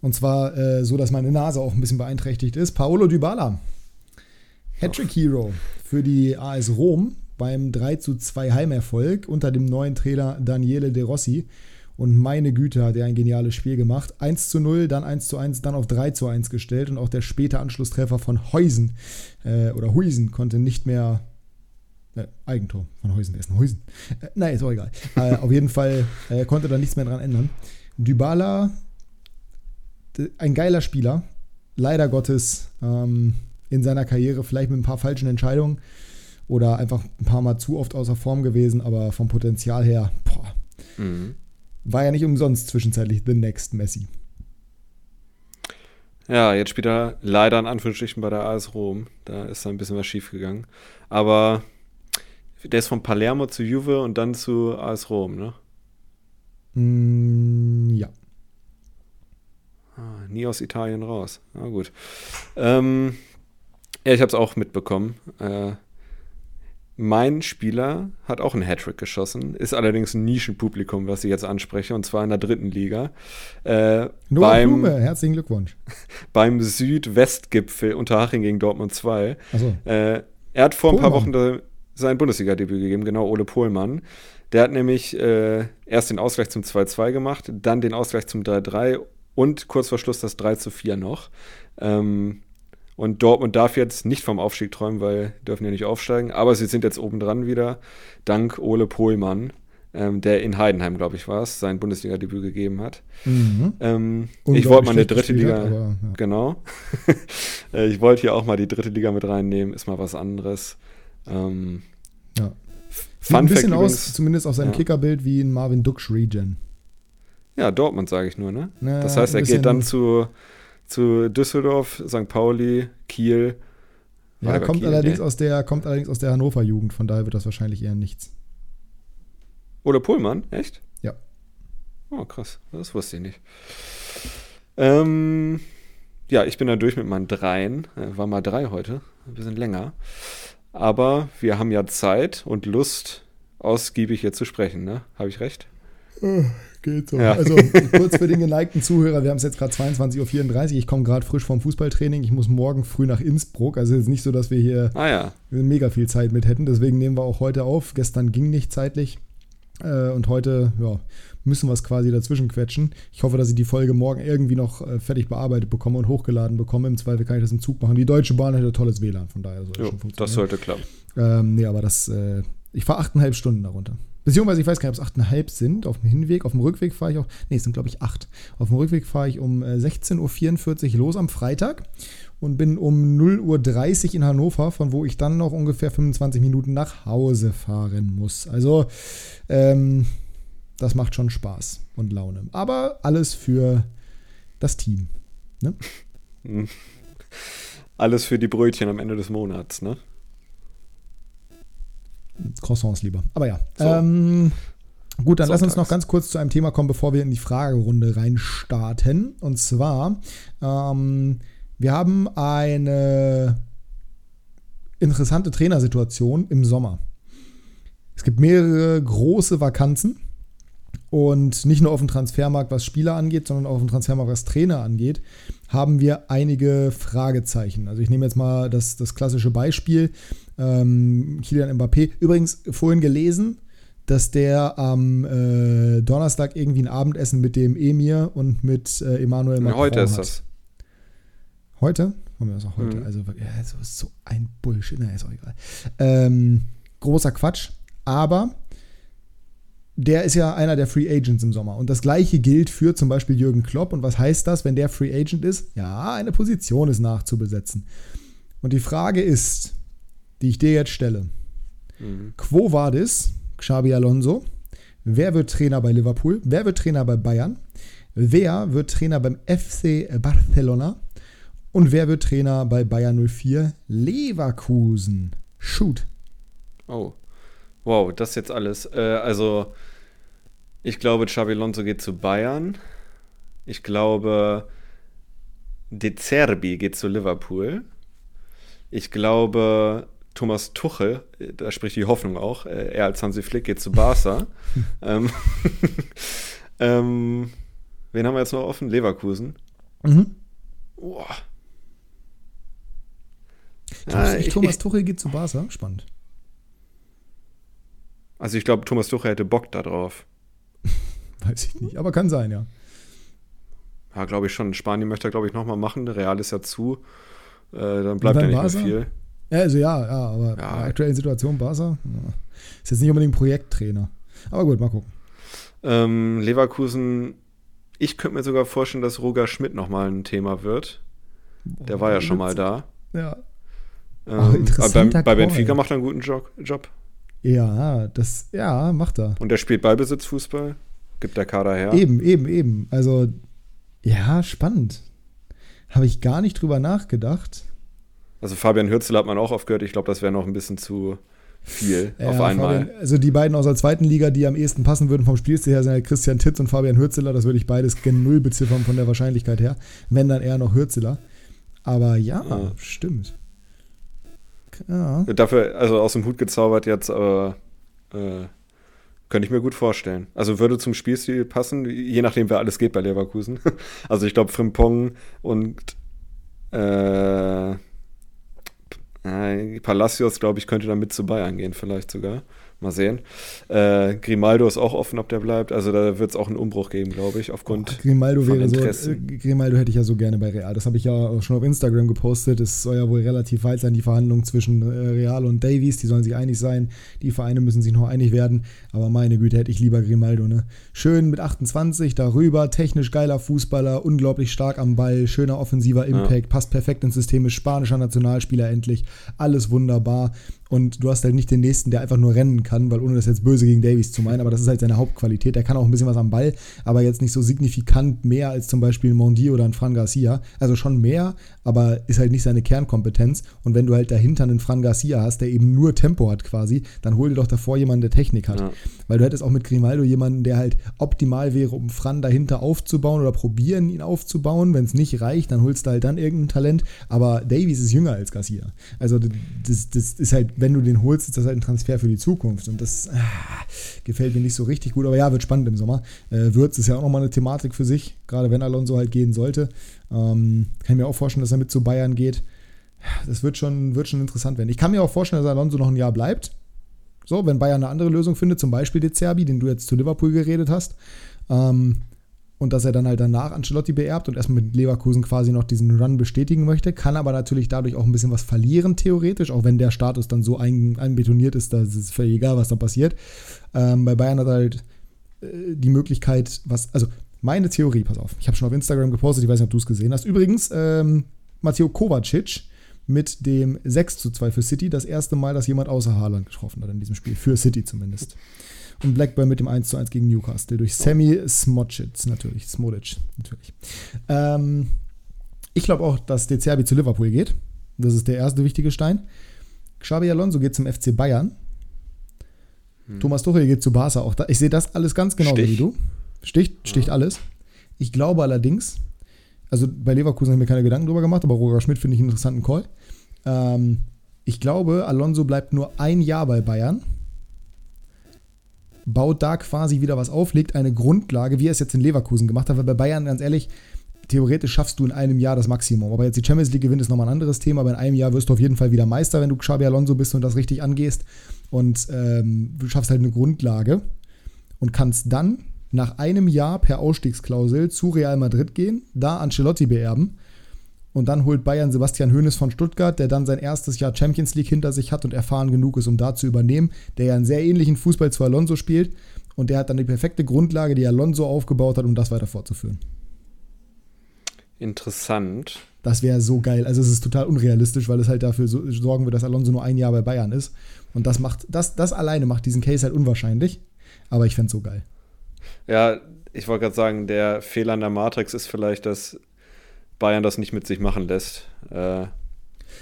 Und zwar äh, so, dass meine Nase auch ein bisschen beeinträchtigt ist. Paolo Dybala, Hattrick Hero für die AS Rom beim 3 zu 2 Heimerfolg unter dem neuen Trainer Daniele De Rossi. Und meine Güte, hat er ein geniales Spiel gemacht. 1 zu 0, dann 1 zu 1, dann auf 3 zu 1 gestellt. Und auch der späte Anschlusstreffer von Heusen äh, oder Huisen konnte nicht mehr. Äh, Eigentor von Heusen, der ist ein Heusen. Äh, nein, ist auch egal. äh, auf jeden Fall äh, konnte da nichts mehr dran ändern. Dybala, ein geiler Spieler. Leider Gottes ähm, in seiner Karriere vielleicht mit ein paar falschen Entscheidungen oder einfach ein paar Mal zu oft außer Form gewesen, aber vom Potenzial her, boah. Mhm war ja nicht umsonst zwischenzeitlich The Next Messi. Ja, jetzt spielt er leider in Anführungsstrichen bei der AS Rom. Da ist da ein bisschen was schief gegangen. Aber der ist von Palermo zu Juve und dann zu AS Rom, ne? Mm, ja. Ah, nie aus Italien raus. Na ah, gut. Ähm, ja, ich habe es auch mitbekommen. Äh, mein Spieler hat auch einen Hattrick geschossen, ist allerdings ein Nischenpublikum, was ich jetzt anspreche, und zwar in der dritten Liga. Äh, Noah beim, Blume, herzlichen Glückwunsch. Beim Südwestgipfel Unterhaching gegen Dortmund 2. So. Äh, er hat vor Pohlmann. ein paar Wochen sein Bundesliga-Debüt gegeben, genau, Ole Pohlmann. Der hat nämlich äh, erst den Ausgleich zum 2-2 gemacht, dann den Ausgleich zum 3-3 und kurz vor Schluss das 3-4 noch. Ähm, und Dortmund darf jetzt nicht vom Aufstieg träumen, weil die dürfen ja nicht aufsteigen. Aber sie sind jetzt obendran wieder, dank Ole Pohlmann, ähm, der in Heidenheim, glaube ich, war es, sein Bundesliga-Debüt gegeben hat. Mhm. Ähm, ich wollte mal eine dritte Liga, aber, ja. genau. Äh, ich wollte hier auch mal die dritte Liga mit reinnehmen, ist mal was anderes. Ähm, ja. Sieht ein bisschen aus, zumindest auf seinem ja. Kickerbild, wie ein Marvin Duksch Regen. Ja, Dortmund sage ich nur, ne? Ja, das heißt, er geht dann zu zu Düsseldorf, St. Pauli, Kiel. Ja, kommt Kiel, allerdings, nee. aus der, kommt allerdings aus der Hannover-Jugend, von daher wird das wahrscheinlich eher nichts. Oder Pullmann, echt? Ja. Oh, krass. Das wusste ich nicht. Ähm, ja, ich bin da durch mit meinen dreien. Äh, war mal drei heute. Ein bisschen länger. Aber wir haben ja Zeit und Lust, ausgiebig hier zu sprechen, ne? Habe ich recht? Äh, geht so. Ja. Also kurz für den geneigten Zuhörer, wir haben es jetzt gerade 22.34 Uhr. Ich komme gerade frisch vom Fußballtraining. Ich muss morgen früh nach Innsbruck. Also es ist nicht so, dass wir hier ah, ja. mega viel Zeit mit hätten. Deswegen nehmen wir auch heute auf. Gestern ging nicht zeitlich. Äh, und heute ja, müssen wir es quasi dazwischen quetschen. Ich hoffe, dass ich die Folge morgen irgendwie noch äh, fertig bearbeitet bekomme und hochgeladen bekomme. Im Zweifel kann ich das im Zug machen. Die Deutsche Bahn hat ein tolles WLAN, von daher sollte jo, schon funktionieren. Das sollte klappen. Ähm, nee, aber das, äh, ich fahre achteinhalb Stunden darunter. Beziehungsweise ich weiß gar nicht, ob es achteinhalb sind. Auf dem Hinweg, auf dem Rückweg fahre ich auch. Nee, es sind glaube ich acht. Auf dem Rückweg fahre ich um 16.44 äh, Uhr los am Freitag und bin um 0.30 Uhr in Hannover, von wo ich dann noch ungefähr 25 Minuten nach Hause fahren muss. Also, ähm, das macht schon Spaß und Laune. Aber alles für das Team. Ne? Alles für die Brötchen am Ende des Monats, ne? Croissants lieber. Aber ja. So. Ähm, gut, dann Sonntags. lass uns noch ganz kurz zu einem Thema kommen, bevor wir in die Fragerunde reinstarten. Und zwar, ähm, wir haben eine interessante Trainersituation im Sommer. Es gibt mehrere große Vakanzen. Und nicht nur auf dem Transfermarkt, was Spieler angeht, sondern auch auf dem Transfermarkt, was Trainer angeht, haben wir einige Fragezeichen. Also ich nehme jetzt mal das, das klassische Beispiel. Ähm, Kylian Mbappé. Übrigens vorhin gelesen, dass der am äh, Donnerstag irgendwie ein Abendessen mit dem Emir und mit äh, Emmanuel Macron Heute ist hat. das. Heute? Haben wir das auch heute? Mhm. Also, ja, das ist so ein Bullshit. Na, ist auch egal. Ähm, großer Quatsch. Aber der ist ja einer der Free Agents im Sommer. Und das gleiche gilt für zum Beispiel Jürgen Klopp. Und was heißt das, wenn der Free Agent ist? Ja, eine Position ist nachzubesetzen. Und die Frage ist, die ich dir jetzt stelle. Mhm. Quo vadis, Xabi Alonso? Wer wird Trainer bei Liverpool? Wer wird Trainer bei Bayern? Wer wird Trainer beim FC Barcelona? Und wer wird Trainer bei Bayern 04 Leverkusen? Shoot. Oh. Wow, das jetzt alles. Äh, also, ich glaube, Xabi Alonso geht zu Bayern. Ich glaube, De Zerbi geht zu Liverpool. Ich glaube, Thomas Tuchel, da spricht die Hoffnung auch, äh, er als Hansi Flick geht zu Barca. ähm, ähm, wen haben wir jetzt noch offen? Leverkusen. Mhm. Ja, echt, ich- Thomas ich- Tuchel geht zu Barca? Spannend. Also ich glaube, Thomas Tuchel hätte Bock darauf. Weiß ich nicht. Aber kann sein, ja. Ja, glaube ich schon. Spanien möchte er, glaube ich, nochmal machen. Real ist ja zu. Äh, dann bleibt ja nicht mehr Barca? viel. Ja, also ja, ja, aber Ja. in der aktuellen Situation Barca ja. ist jetzt nicht unbedingt Projekttrainer. Aber gut, mal gucken. Ähm, Leverkusen, ich könnte mir sogar vorstellen, dass Roger Schmidt nochmal ein Thema wird. Der war ja schon mal da. Ja. Ähm, aber interessanter bei, bei. Benfica macht er einen guten Job. Ja, das, ja, macht er. Und er spielt Ballbesitzfußball. Gibt der Kader her. Eben, eben, eben. Also, ja, spannend. Habe ich gar nicht drüber nachgedacht. Also Fabian Hürzel hat man auch aufgehört. Ich glaube, das wäre noch ein bisschen zu viel Ja, auf einmal. Fabian, also die beiden aus der zweiten Liga, die am ehesten passen würden vom Spielstil her, sind halt Christian Titz und Fabian Hürzeler. Das würde ich beides gen Null beziffern von der Wahrscheinlichkeit her. Wenn dann eher noch Hürzeler. Aber ja, Ja. stimmt. Ja. Dafür, also aus dem Hut gezaubert jetzt, aber äh, könnte ich mir gut vorstellen. Also würde zum Spielstil passen, je nachdem, wer alles geht bei Leverkusen. Also ich glaube, Frimpong und äh, Palacios, glaube ich, könnte da mit zu Bayern gehen, vielleicht sogar. Mal sehen. Äh, Grimaldo ist auch offen, ob der bleibt. Also da wird es auch einen Umbruch geben, glaube ich, aufgrund. Grimaldo von wäre so, Interessen. äh, Grimaldo hätte ich ja so gerne bei Real. Das habe ich ja auch schon auf Instagram gepostet. Es soll ja wohl relativ weit sein, die Verhandlungen zwischen äh, Real und Davies. Die sollen sich einig sein. Die Vereine müssen sich noch einig werden. Aber meine Güte, hätte ich lieber Grimaldo. Ne? Schön mit 28 darüber, technisch geiler Fußballer, unglaublich stark am Ball, schöner offensiver Impact, passt perfekt ins System, ist spanischer Nationalspieler endlich. Alles wunderbar. Und du hast halt nicht den nächsten, der einfach nur rennen kann, weil ohne das jetzt böse gegen Davies zu meinen, aber das ist halt seine Hauptqualität. Der kann auch ein bisschen was am Ball, aber jetzt nicht so signifikant mehr als zum Beispiel ein Mondi oder ein Fran Garcia. Also schon mehr, aber ist halt nicht seine Kernkompetenz. Und wenn du halt dahinter einen Fran Garcia hast, der eben nur Tempo hat quasi, dann hol dir doch davor jemanden, der Technik hat. Ja. Weil du hättest auch mit Grimaldo jemanden, der halt optimal wäre, um Fran dahinter aufzubauen oder probieren, ihn aufzubauen. Wenn es nicht reicht, dann holst du halt dann irgendein Talent. Aber Davies ist jünger als Garcia. Also das, das ist halt, wenn du den holst, ist das halt ein Transfer für die Zukunft. Und das ah, gefällt mir nicht so richtig gut. Aber ja, wird spannend im Sommer. Äh, Würz ist ja auch nochmal eine Thematik für sich, gerade wenn Alonso halt gehen sollte. Ähm, kann ich mir auch vorstellen, dass er mit zu Bayern geht. Das wird schon, wird schon interessant werden. Ich kann mir auch vorstellen, dass Alonso noch ein Jahr bleibt. So, wenn Bayern eine andere Lösung findet, zum Beispiel De Zerbi, den du jetzt zu Liverpool geredet hast. Ähm, und dass er dann halt danach Ancelotti beerbt und erstmal mit Leverkusen quasi noch diesen Run bestätigen möchte, kann aber natürlich dadurch auch ein bisschen was verlieren, theoretisch, auch wenn der Status dann so ein, einbetoniert ist, dass es völlig egal, was dann passiert. Ähm, bei Bayern hat er halt äh, die Möglichkeit, was, also meine Theorie, pass auf, ich habe schon auf Instagram gepostet, ich weiß nicht, ob du es gesehen hast. Übrigens, ähm, Matteo Kovacic mit dem 6 zu 2 für City, das erste Mal, dass jemand außer Haaland getroffen hat in diesem Spiel, für City zumindest. Und Blackburn mit dem 1 zu 1 gegen Newcastle durch Sammy Smocic natürlich, Smodic natürlich. Ähm, ich glaube auch, dass De Zerbi zu Liverpool geht. Das ist der erste wichtige Stein. Xabi Alonso geht zum FC Bayern. Thomas Tuchel geht zu Barca. Auch da, ich sehe das alles ganz Stich. wie du. Sticht, sticht alles. Ich glaube allerdings, also bei Leverkusen habe ich mir keine Gedanken drüber gemacht, aber Roger Schmidt finde ich einen interessanten Call. Ähm, ich glaube, Alonso bleibt nur ein Jahr bei Bayern, baut da quasi wieder was auf, legt eine Grundlage, wie er es jetzt in Leverkusen gemacht hat, weil bei Bayern, ganz ehrlich, theoretisch schaffst du in einem Jahr das Maximum. Aber jetzt die Champions League gewinnt, ist nochmal ein anderes Thema, aber in einem Jahr wirst du auf jeden Fall wieder Meister, wenn du Xabi Alonso bist und das richtig angehst. Und ähm, du schaffst halt eine Grundlage und kannst dann nach einem Jahr per Ausstiegsklausel zu Real Madrid gehen, da Ancelotti beerben. Und dann holt Bayern Sebastian Hoeneß von Stuttgart, der dann sein erstes Jahr Champions League hinter sich hat und erfahren genug ist, um da zu übernehmen, der ja einen sehr ähnlichen Fußball zu Alonso spielt. Und der hat dann die perfekte Grundlage, die Alonso aufgebaut hat, um das weiter fortzuführen. Interessant. Das wäre so geil. Also es ist total unrealistisch, weil es halt dafür so, sorgen wird, dass Alonso nur ein Jahr bei Bayern ist. Und das macht, das, das alleine macht diesen Case halt unwahrscheinlich. Aber ich fände es so geil. Ja, ich wollte gerade sagen, der Fehler an der Matrix ist vielleicht, dass Bayern das nicht mit sich machen lässt. Äh,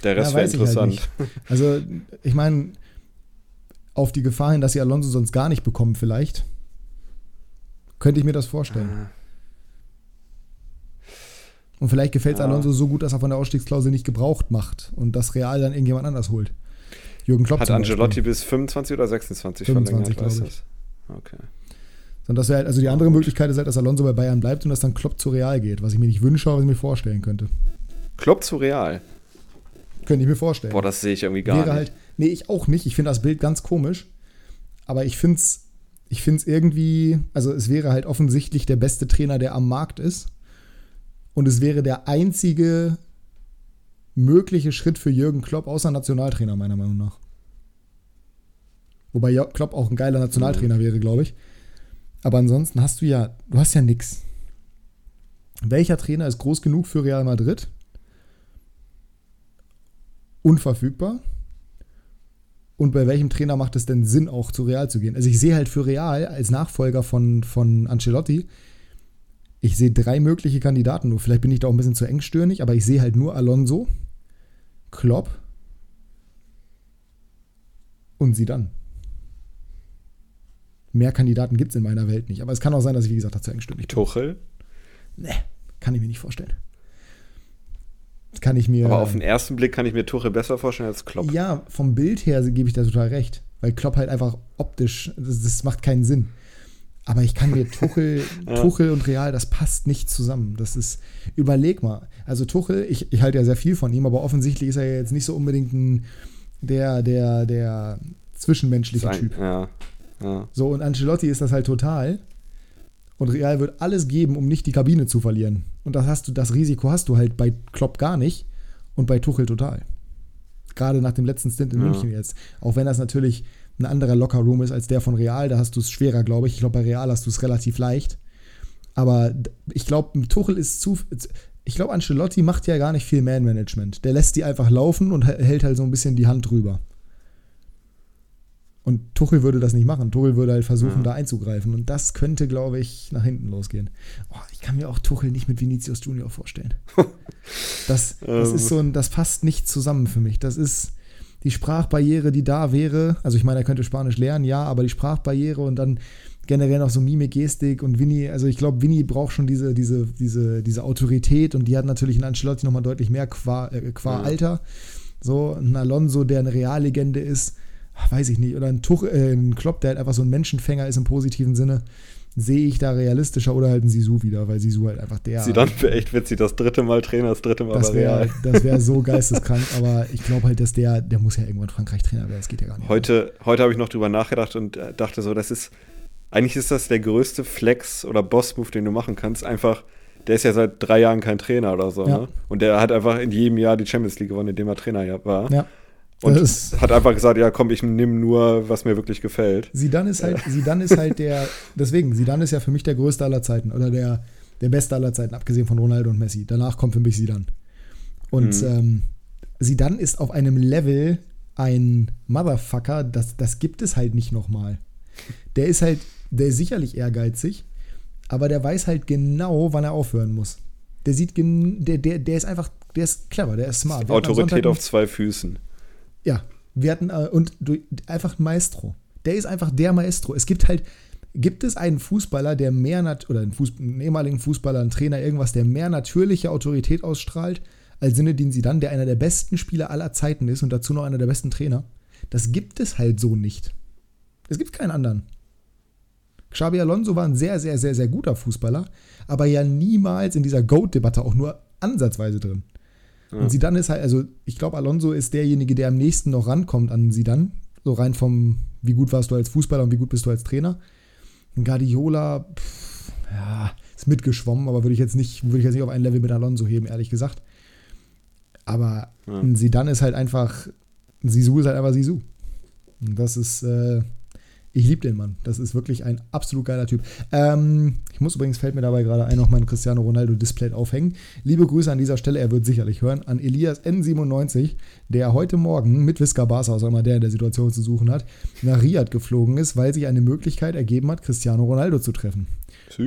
der Rest Ja, wäre weiß ich halt interessant. Also, ich meine, auf die Gefahr hin, dass sie Alonso sonst gar nicht bekommen, vielleicht, könnte ich mir das vorstellen. Ah. Und vielleicht gefällt es Ja. Alonso so gut, dass er von der Ausstiegsklausel nicht gebraucht macht und das Real dann irgendjemand anders holt. Jürgen Klopp Hat Angelotti Beispiel. bis 25 oder 26 25, verlängert, weißt glaub du das? Okay. Sondern das wäre halt, also die andere Möglichkeit ist halt, dass Alonso bei Bayern bleibt und dass dann Klopp zu Real geht, was ich mir nicht wünsche, aber was ich mir vorstellen könnte. Klopp zu Real. Könnte ich mir vorstellen. Boah, das sehe ich irgendwie gar wäre nicht. halt, nee, ich auch nicht. Ich finde das Bild ganz komisch. Aber ich finde es ich find's irgendwie, also es wäre halt offensichtlich der beste Trainer, der am Markt ist. Und es wäre der einzige mögliche Schritt für Jürgen Klopp außer Nationaltrainer, meiner Meinung nach. Wobei Klopp auch ein geiler Nationaltrainer wäre, glaube ich. Aber ansonsten hast du ja, du hast ja nix. Welcher Trainer ist groß genug für Real Madrid? Unverfügbar? Und bei welchem Trainer macht es denn Sinn, auch zu Real zu gehen? Also ich sehe halt für Real als Nachfolger von, von Ancelotti, ich sehe drei mögliche Kandidaten nur. Vielleicht bin ich da auch ein bisschen zu engstirnig, aber ich sehe halt nur Alonso, Klopp und Zidane. Mehr Kandidaten gibt es in meiner Welt nicht. Aber es kann auch sein, dass ich, wie gesagt, da zu engstirnig bin. Tuchel. Nee, kann ich mir nicht vorstellen. Das kann ich mir. Aber auf den ersten Blick kann ich mir Tuchel besser vorstellen als Klopp. Ja, vom Bild her gebe ich da total recht. Weil Klopp halt einfach optisch, das, das macht keinen Sinn. Aber ich kann mir Tuchel, Ja. Tuchel und Real, das passt nicht zusammen. Das ist, überleg mal. Also Tuchel, ich, ich halte ja sehr viel von ihm, aber offensichtlich ist er ja jetzt nicht so unbedingt ein, der, der, der zwischenmenschliche Typ. Ja. Ja. So, und Ancelotti ist das halt total. Und Real wird alles geben, um nicht die Kabine zu verlieren. Und das hast du, das Risiko hast du halt bei Klopp gar nicht und bei Tuchel total. Gerade nach dem letzten Stint in Ja. München jetzt. Auch wenn das natürlich ein anderer Lockerroom ist als der von Real, da hast du es schwerer, glaube ich. Ich glaube, bei Real hast du es relativ leicht. Aber ich glaube, Tuchel ist zu. Ich glaube, Ancelotti macht ja gar nicht viel Man-Management. Der lässt die einfach laufen und hä- hält halt so ein bisschen die Hand drüber. Und Tuchel würde das nicht machen. Tuchel würde halt versuchen, Ja. da einzugreifen. Und das könnte, glaube ich, nach hinten losgehen. Oh, ich kann mir auch Tuchel nicht mit Vinicius Junior vorstellen. Das, das ist so ein, das passt nicht zusammen für mich. Das ist die Sprachbarriere, die da wäre. Also ich meine, er könnte Spanisch lernen, ja, aber die Sprachbarriere und dann generell noch so Mimik, Gestik und Vinny, also ich glaube, Vinny braucht schon diese, diese, diese, diese Autorität und die hat natürlich in Ancelotti nochmal deutlich mehr qua, äh, qua Ja. Alter. So, ein Alonso, der eine Reallegende ist, weiß ich nicht, oder ein, Tuch, äh, ein Klopp, der halt einfach so ein Menschenfänger ist im positiven Sinne, sehe ich da realistischer oder halt ein Sisu wieder, weil Sisu halt einfach der. Sie dann wäre echt witzig, das dritte Mal Trainer, das dritte Mal das wäre Real. das wär so geisteskrank, aber ich glaube halt, dass der, der muss ja irgendwann Frankreich-Trainer werden, das geht ja gar nicht. Heute, heute habe ich noch drüber nachgedacht und äh, dachte so, das ist, eigentlich ist das der größte Flex oder Boss-Move, den du machen kannst. Einfach, der ist ja seit drei Jahren kein Trainer oder so. Ja. Ne? Und der hat einfach in jedem Jahr die Champions League gewonnen, in dem er Trainer war. Ja. Und Das hat einfach gesagt, ja komm, ich nehme nur, was mir wirklich gefällt. Zidane ist halt, Zidane ist halt der, deswegen, Zidane ist ja für mich der größte aller Zeiten oder der, der beste aller Zeiten, abgesehen von Ronaldo und Messi. Danach kommt für mich Zidane. Und Mhm. ähm, ist auf einem Level ein Motherfucker, das, das gibt es halt nicht nochmal. Der ist halt, der ist sicherlich ehrgeizig, aber der weiß halt genau, wann er aufhören muss. Der sieht, gen- der, der, der ist einfach, der ist clever, der ist smart. Autorität auf zwei Füßen. Ja, wir hatten äh, und du, einfach ein Maestro. Der ist einfach der Maestro. Es gibt halt, gibt es einen Fußballer, der mehr nat oder einen, Fuß, einen ehemaligen Fußballer, einen Trainer, irgendwas, der mehr natürliche Autorität ausstrahlt als Sinedin Sidan, der einer der besten Spieler aller Zeiten ist und dazu noch einer der besten Trainer? Das gibt es halt so nicht. Es gibt keinen anderen. Xabi Alonso war ein sehr, sehr, sehr, sehr guter Fußballer, aber ja niemals in dieser GOAT-Debatte auch nur ansatzweise drin. Und Zidane ist halt, also ich glaube, Alonso ist derjenige, der am nächsten noch rankommt an Zidane. So rein vom, wie gut warst du als Fußballer und wie gut bist du als Trainer. Und Guardiola, pff, ja, ist mitgeschwommen, aber würde ich jetzt nicht, würde ich jetzt nicht auf ein Level mit Alonso heben, ehrlich gesagt. Aber Ja. ein Zidane ist halt einfach, ein Sisu ist halt einfach Sisu. Und das ist, äh, ich liebe den Mann. Das ist wirklich ein absolut geiler Typ. Ähm, ich muss übrigens, fällt mir dabei gerade ein, noch mein Cristiano Ronaldo Display aufhängen. Liebe Grüße an dieser Stelle, er wird sicherlich hören, an Elias N97, der heute Morgen mit Visca Barca, auch immer der in der Situation zu suchen hat, nach Riyadh geflogen ist, weil sich eine Möglichkeit ergeben hat, Cristiano Ronaldo zu treffen.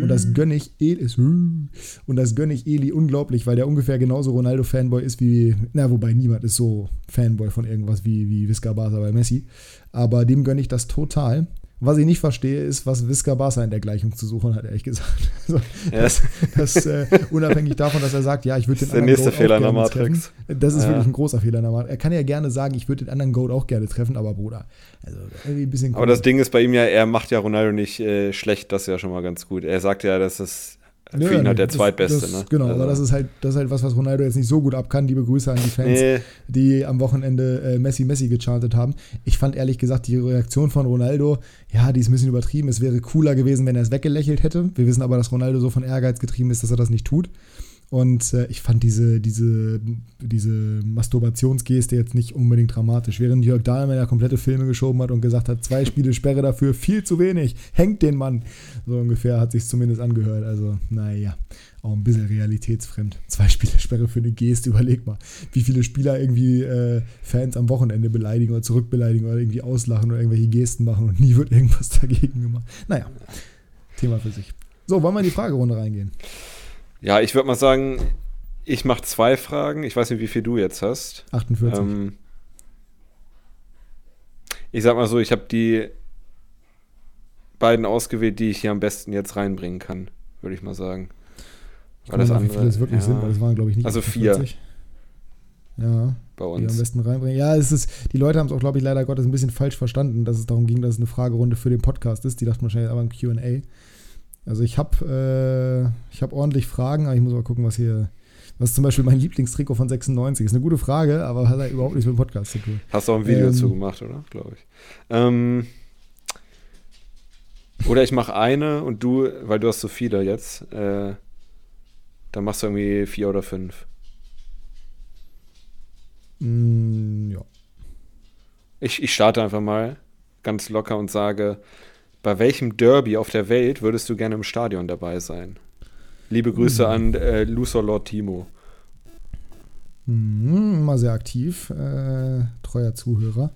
Und das gönne ich Eli, und das gönne ich Eli unglaublich, weil der ungefähr genauso Ronaldo-Fanboy ist wie, na, wobei niemand ist so Fanboy von irgendwas wie, wie Visca Barca bei Messi. Aber dem gönne ich das total. Was ich nicht verstehe, ist, was Visca Barca in der Gleichung zu suchen hat, ehrlich gesagt. Also, Yes. das, das äh, unabhängig davon, dass er sagt, ja, ich würde den ist der nächste Goat auch Fehler in der Matrix. treffen. Das ist Ja. wirklich ein großer Fehler in der Matrix. Er kann ja gerne sagen, ich würde den anderen Goat auch gerne treffen, aber Bruder, also irgendwie ein bisschen Aber das Ding ist bei ihm ja, er macht ja Ronaldo nicht äh, schlecht, das ist ja schon mal ganz gut. Er sagt ja, dass es für Ja, ihn halt der das- zweitbeste. das, ne? Genau, Also, aber das ist halt, das ist halt was, was Ronaldo jetzt nicht so gut ab kann. Liebe Grüße an die Fans, Nee, die am Wochenende äh, Messi Messi gechantet haben. Ich fand ehrlich gesagt die Reaktion von Ronaldo, ja, die ist ein bisschen übertrieben. Es wäre cooler gewesen, wenn er es weggelächelt hätte. Wir wissen aber, dass Ronaldo so von Ehrgeiz getrieben ist, dass er das nicht tut. Und äh, ich fand diese, diese, diese Masturbationsgeste jetzt nicht unbedingt dramatisch. Während Jörg Dahlmann ja komplette Filme geschoben hat und gesagt hat, zwei Spiele Sperre dafür, viel zu wenig, hängt den Mann. So ungefähr hat sich zumindest angehört. Also, naja, auch ein bisschen realitätsfremd. Zwei Spiele Sperre für eine Geste, überleg mal, wie viele Spieler irgendwie äh, Fans am Wochenende beleidigen oder zurückbeleidigen oder irgendwie auslachen oder irgendwelche Gesten machen und nie wird irgendwas dagegen gemacht. Naja, Thema für sich. So, wollen wir in die Fragerunde reingehen? Ja, ich würde mal sagen, ich mache zwei Fragen. Ich weiß nicht, wie viel du jetzt hast. 48. Ähm, ich sag mal so, ich habe die beiden ausgewählt, die ich hier am besten jetzt reinbringen kann, würde ich mal sagen. Ich guck mal, wie viele es wirklich ja, sind, weil es waren, glaube ich, nicht Also 48. Ja, bei die am uns. besten reinbringen. Ja, es ist, die Leute haben es auch, glaube ich, leider Gottes ein bisschen falsch verstanden, dass es darum ging, dass es eine Fragerunde für den Podcast ist. Die dachten wahrscheinlich aber ein QA. Also ich habe äh, ich hab ordentlich Fragen, aber ich muss mal gucken, was hier. Was ist zum Beispiel mein Lieblingstrikot von 96? Ist eine gute Frage, aber hat halt überhaupt nichts mit dem Podcast zu tun. Hast du auch ein Video Ähm, zu gemacht, oder? Glaube ich. Ähm, oder ich mache eine und du, weil du hast so viele jetzt, äh, dann machst du irgendwie vier oder fünf. Mm, ja. Ich, ich starte einfach mal ganz locker und sage, bei welchem Derby auf der Welt würdest du gerne im Stadion dabei sein? Liebe Grüße Hm. an äh, Luthor Lord Timo. Mhm, immer sehr aktiv, äh, treuer Zuhörer.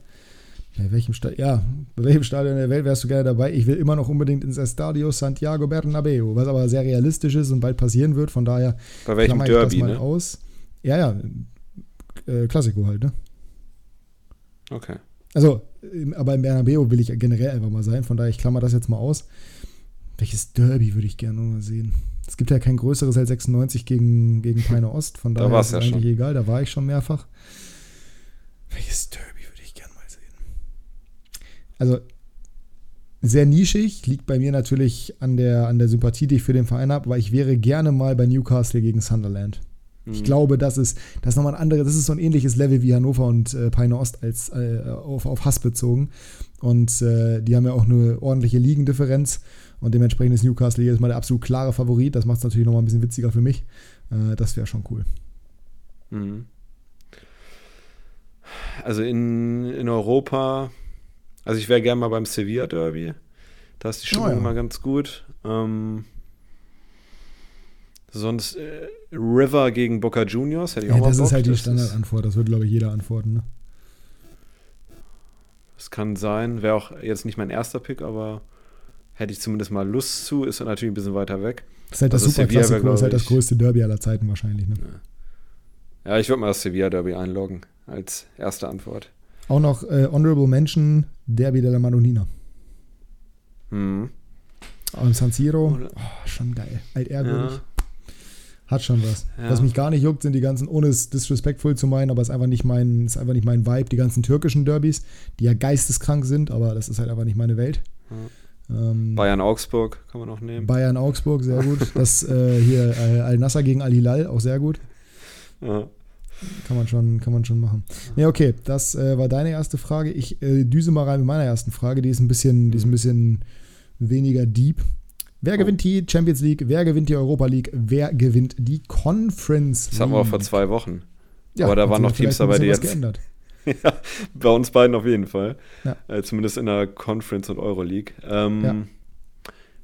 Bei welchem, Sta ja, bei welchem Stadion der Welt wärst du gerne dabei? Ich will immer noch unbedingt ins Estadio Santiago Bernabeu, was aber sehr realistisch ist und bald passieren wird. Von daher Bei welchem ich das Derby, mal ne? aus. Ja, ja, äh, Klassiko halt, ne? Okay. Also, aber im Bernabeu will ich generell einfach mal sein. Von daher, ich klammer das jetzt mal aus. Welches Derby würde ich gerne mal sehen? Es gibt ja kein größeres als 96 gegen, gegen Peine Ost. Von Da daher war's ist ja es eigentlich schon. egal. Da war ich schon mehrfach. Welches Derby würde ich gerne mal sehen? Also, sehr nischig. Liegt bei mir natürlich an der, an der Sympathie, die ich für den Verein habe. Aber ich wäre gerne mal bei Newcastle gegen Sunderland. Ich Hm. glaube, das ist, das ist nochmal ein anderes, das ist so ein ähnliches Level wie Hannover und äh, Peine Ost als äh, auf, auf Hass bezogen. Und äh, die haben ja auch eine ordentliche Ligendifferenz und dementsprechend ist Newcastle jedes Mal der absolut klare Favorit. Das macht es natürlich nochmal ein bisschen witziger für mich. Äh, das wäre schon cool. Mhm. Also in, in Europa, also ich wäre gerne mal beim Sevilla Derby. Da ist die Stimmung Oh ja. immer ganz gut. Ähm, sonst äh, River gegen Boca Juniors hätte ich Ja, auch mal das Bock. ist halt die Standardantwort. Das würde, glaube ich, jeder antworten. Ne? Das kann sein. Wäre auch jetzt nicht mein erster Pick, aber hätte ich zumindest mal Lust zu. Ist natürlich ein bisschen weiter weg. Das ist halt das Also Superklassiko, ist halt das größte Derby aller Zeiten wahrscheinlich. Ne? Ja, ich würde mal das Sevilla Derby einloggen als erste Antwort. Auch noch äh, Honorable Mention, Derby della Madonnina. Mhm. Am San Siro, oh, schon geil. Altehrwürdig. Ja. Hat schon was. Ja. Was mich gar nicht juckt, sind die ganzen, ohne es disrespectful zu meinen, aber es ist einfach nicht mein, ist einfach nicht mein Vibe, die ganzen türkischen Derbys, die ja geisteskrank sind, aber das ist halt einfach nicht meine Welt. Ähm, Bayern Augsburg kann man noch nehmen. Bayern Augsburg, sehr gut. Das äh, hier äh, Al-Nasser gegen Al-Hilal, auch sehr gut. Ja. Kann man schon, kann man schon machen. Ja, okay, das äh, war deine erste Frage. Ich äh, düse mal rein mit meiner ersten Frage, die ist ein bisschen, die ist ein bisschen weniger deep. Wer Oh. gewinnt die Champions League? Wer gewinnt die Europa League? Wer gewinnt die Conference Das hatten wir auch vor League? zwei Wochen. Ja, aber da waren noch Teams dabei, die jetzt- geändert. ja, bei uns beiden auf jeden Fall. Ja. Äh, zumindest in der Conference und Euroleague. Ähm, Ja.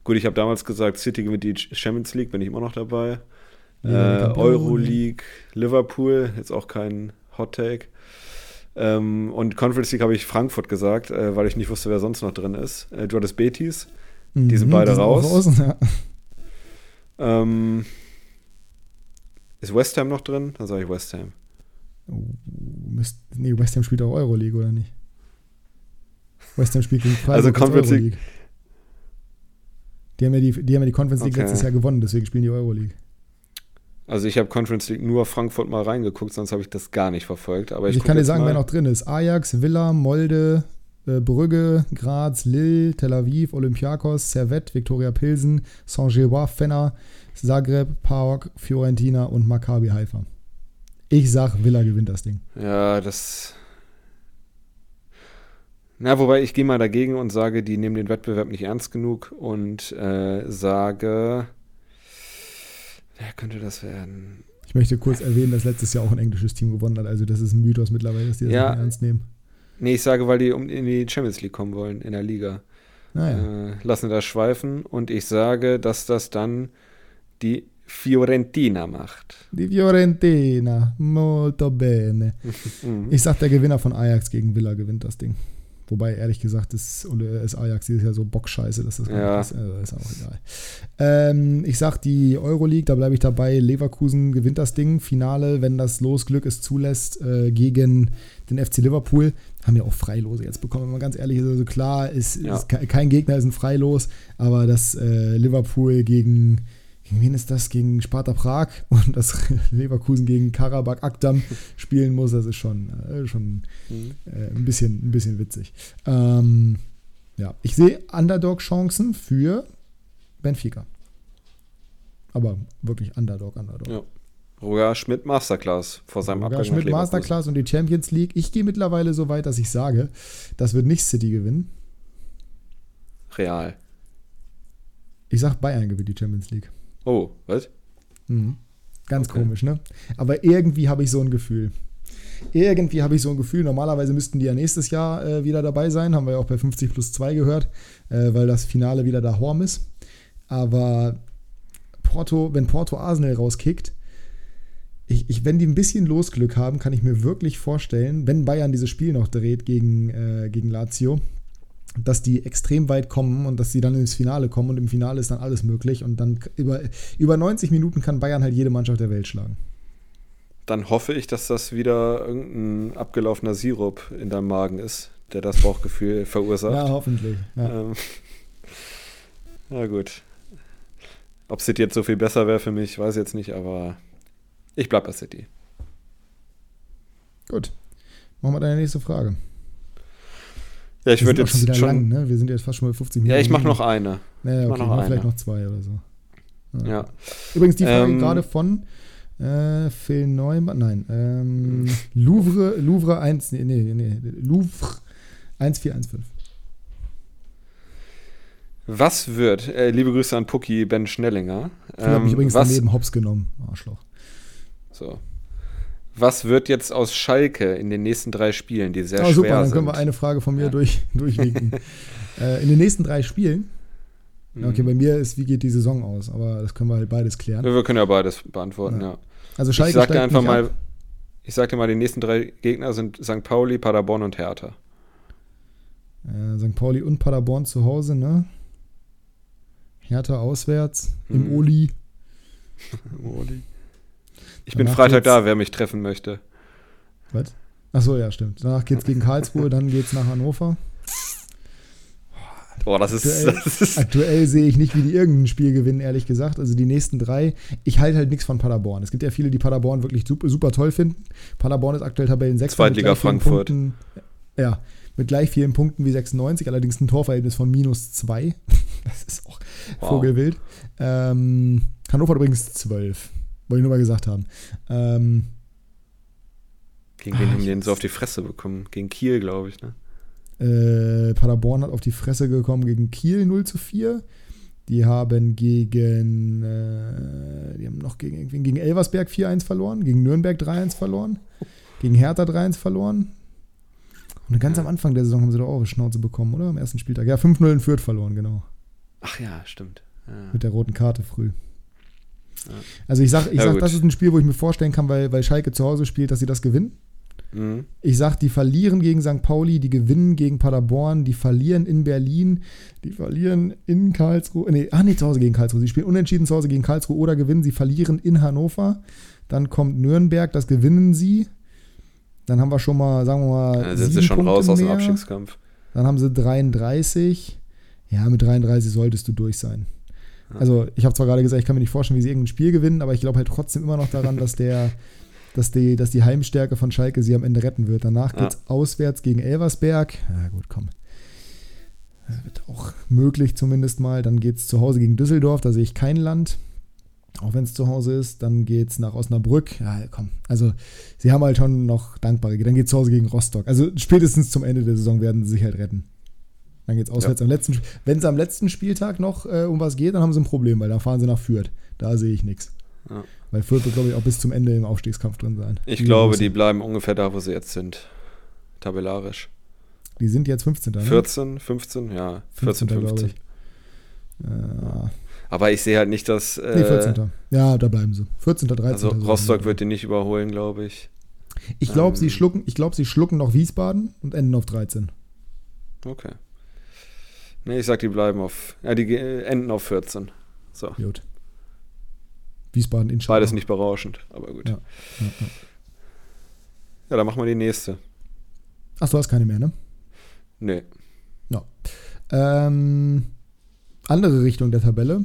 Gut, ich habe damals gesagt, City gewinnt die Champions League, bin ich immer noch dabei. Ja, Äh, Campione. Euroleague, Liverpool, jetzt auch kein Hot Take. Ähm, und Conference League habe ich Frankfurt gesagt, äh, weil ich nicht wusste, wer sonst noch drin ist. Äh, du hattest Betis. Die sind Mhm, beide auch raus. Ja. Ähm, ist West Ham noch drin? Dann sage ich West Ham. Oh, Mist. Nee, West Ham spielt auch Euroleague, oder nicht? West Ham spielt gegen Freiburg Also als Conference League. Die haben, ja die, die haben ja die Conference League Okay. letztes Jahr gewonnen, deswegen spielen die Euroleague. Also ich habe Conference League nur Frankfurt mal reingeguckt, sonst habe ich das gar nicht verfolgt. Aber ich, Ich, kann dir sagen, mal. wer noch drin ist. Ajax, Villa, Molde, Brügge, Graz, Lille, Tel Aviv, Olympiakos, Servette, Viktoria Pilsen, Saint-Gillois, Fenner, Zagreb, PAOK, Fiorentina und Maccabi Haifa. Ich sag, Villa gewinnt das Ding. Ja, das. Na, wobei ich gehe mal dagegen und sage, die nehmen den Wettbewerb nicht ernst genug und äh, sage. Wer könnte das werden? Ich möchte kurz erwähnen, dass letztes Jahr auch ein englisches Team gewonnen hat. Also das ist ein Mythos mittlerweile, dass die das Ja. nicht ernst nehmen. Nee, ich sage, weil die um in die Champions League kommen wollen, in der Liga. Naja. Äh, lassen das schweifen und ich sage, dass das dann die Fiorentina macht. Die Fiorentina, molto bene. Mhm. Ich sag, der Gewinner von Ajax gegen Villa gewinnt das Ding. Wobei, ehrlich gesagt, ist, ist Ajax dieses Jahr so bockscheiße, dass das gar Ja. nicht ist. Also, ist auch egal. Ähm, ich sag, die Euroleague, da bleibe ich dabei. Leverkusen gewinnt das Ding. Finale, wenn das Losglück es zulässt, äh, gegen den FC Liverpool. Haben ja auch Freilose jetzt bekommen, wenn man ganz ehrlich ist. Also klar, ist, Ja. ist ke- kein Gegner ist ein Freilos, aber dass äh, Liverpool gegen gegen wen ist das? Gegen Sparta Prag und das Leverkusen gegen Karabakh Akdam spielen muss, das ist schon, äh, schon Mhm. äh, ein, bisschen, ein bisschen witzig. Ähm, ja, ich sehe Underdog-Chancen für Benfica. Aber wirklich Underdog, Underdog. Ja. Roger Schmidt Masterclass vor seinem Roger Abgang Schmidt. Masterclass und die Champions League. Ich gehe mittlerweile so weit, dass ich sage, das wird nicht City gewinnen. Real. Ich sage, Bayern gewinnt die Champions League. Oh, was? Mhm. Ganz Okay. komisch, ne? Aber irgendwie habe ich so ein Gefühl. Irgendwie habe ich so ein Gefühl, normalerweise müssten die ja nächstes Jahr äh, wieder dabei sein, haben wir ja auch bei 50 plus 2 gehört, äh, weil das Finale wieder da Horm ist. Aber Porto, wenn Porto Arsenal rauskickt, ich, ich, wenn die ein bisschen Losglück haben, kann ich mir wirklich vorstellen, wenn Bayern dieses Spiel noch dreht gegen, äh, gegen Lazio, dass die extrem weit kommen und dass sie dann ins Finale kommen und im Finale ist dann alles möglich und dann über, über 90 Minuten kann Bayern halt jede Mannschaft der Welt schlagen. Dann hoffe ich, dass das wieder irgendein abgelaufener Sirup in deinem Magen ist, der das Bauchgefühl verursacht. Ja, hoffentlich. Ja. Ähm, na gut. Ob City jetzt so viel besser wäre für mich, weiß ich jetzt nicht, aber ich bleib bei City. Gut. Machen wir deine nächste Frage. Ja, ich würde auch schon jetzt wieder schon. lang, ne? Wir sind jetzt fast schon bei 50 Minuten. Ja, ich mache noch eine. Naja, okay, noch mach vielleicht eine. noch zwei oder so. Ja. Übrigens die Frage Ähm, gerade von äh, Phil Neumann, nein, ähm, Louvre, Louvre 1, nee, nee, nee, Louvre 1415. Was wird, äh, liebe Grüße an Pucki Ben Schnellinger. Ich habe mich ähm, übrigens was, daneben Hops genommen, Arschloch. so. Was wird jetzt aus Schalke in den nächsten drei Spielen, die sehr Ah, schwer super, dann sind? können wir eine Frage von mir Ja. durch, durchwinken. äh, in den nächsten drei Spielen, Mhm. okay, bei mir ist, wie geht die Saison aus, aber das können wir halt beides klären. Ja, wir können ja beides beantworten, Ja. ja. Also Schalke ich sag dir einfach mal, ab. ich sag dir mal, die nächsten drei Gegner sind St. Pauli, Paderborn und Hertha. Äh, St. Pauli und Paderborn zu Hause, ne? Hertha auswärts, im Mhm. Oli. Ich bin Freitag da, wer mich treffen möchte. Was? Achso, ja, stimmt. Danach geht's gegen Karlsruhe, dann geht's nach Hannover. Boah, das ist, Aktuell- das ist Aktuell sehe ich nicht, wie die irgendein Spiel gewinnen, ehrlich gesagt. Also die nächsten drei. Ich halte halt nichts von Paderborn. Es gibt ja viele, die Paderborn wirklich super, super toll finden. Paderborn ist aktuell Tabellen 6. Zweitliga Frankfurt. Punkten, ja, mit gleich vielen Punkten wie 96, allerdings ein Torverhältnis von minus 2. Das ist auch Wow. Vogelwild. Ähm, Hannover hat übrigens 12. Wollte ich nur mal gesagt haben. Ähm, Gegen wen Ah, haben die denn so auf die Fresse bekommen? Gegen Kiel, glaube ich, ne? Äh, Paderborn hat auf die Fresse gekommen gegen Kiel 0 zu 4. Die haben gegen, äh, die haben noch gegen, gegen Elversberg 4-1 verloren, gegen Nürnberg 3-1 verloren, gegen Hertha 3-1 verloren. Und ganz am Anfang der Saison haben sie doch auch eine Schnauze bekommen, oder? Am ersten Spieltag. Ja, 5-0 in Fürth verloren, genau. Ach ja, stimmt. Ja. Mit der roten Karte früh. Ja. Also ich sag, ich sag das ist ein Spiel, wo ich mir vorstellen kann, weil, weil Schalke zu Hause spielt, dass sie das gewinnen. Mhm. Ich sag, die verlieren gegen St. Pauli, die gewinnen gegen Paderborn, die verlieren in Berlin, die verlieren in Karlsruhe. Nee, ah, nee, zu Hause gegen Karlsruhe. Sie spielen unentschieden zu Hause gegen Karlsruhe oder gewinnen. Sie verlieren in Hannover. Dann kommt Nürnberg, das gewinnen sie. Dann haben wir schon mal, sagen wir mal, Dann sind sie schon Punkte raus aus dem mehr. Abstiegskampf. Dann haben sie 33. Ja, mit 33 solltest du durch sein. Also, ich habe zwar gerade gesagt, ich kann mir nicht vorstellen, wie sie irgendein Spiel gewinnen, aber ich glaube halt trotzdem immer noch daran, dass der, dass die, dass die Heimstärke von Schalke sie am Ende retten wird. Danach geht es ja. auswärts gegen Elversberg. Ja, gut, komm. Das wird auch möglich zumindest mal. Dann geht es zu Hause gegen Düsseldorf, da sehe ich kein Land. Auch wenn es zu Hause ist. Dann geht es nach Osnabrück. Ja, komm. Also, sie haben halt schon noch dankbare. Dann geht es zu Hause gegen Rostock. Also, spätestens zum Ende der Saison werden sie sich halt retten. Dann geht es auswärts ja. am letzten Wenn es am letzten Spieltag noch äh, um was geht, dann haben sie ein Problem, weil dann fahren sie nach Fürth. Da sehe ich nichts. Ja. Weil Fürth wird, glaube ich, auch bis zum Ende im Aufstiegskampf drin sein. Ich die glaube, die bleiben ungefähr da, wo sie jetzt sind. Tabellarisch. Die sind jetzt 15. Ne? 14, 15, ja. 14, 15. 15. Ja. Aber ich sehe halt nicht, dass. Äh, nee, 14. Ja, da bleiben sie. 14. 13. Also Rostock wird die nicht überholen, glaube ich. Ich glaube, ähm, sie schlucken, ich glaube, sie schlucken noch Wiesbaden und enden auf 13. Okay. Nee, ich sag, die bleiben auf. Ja, die enden auf 14. So. Gut. Wiesbaden in Beides nicht berauschend, aber gut. Ja, ja, ja. ja dann machen wir die nächste. Ach, du hast keine mehr, ne? Nee. Ja. Ähm, andere Richtung der Tabelle.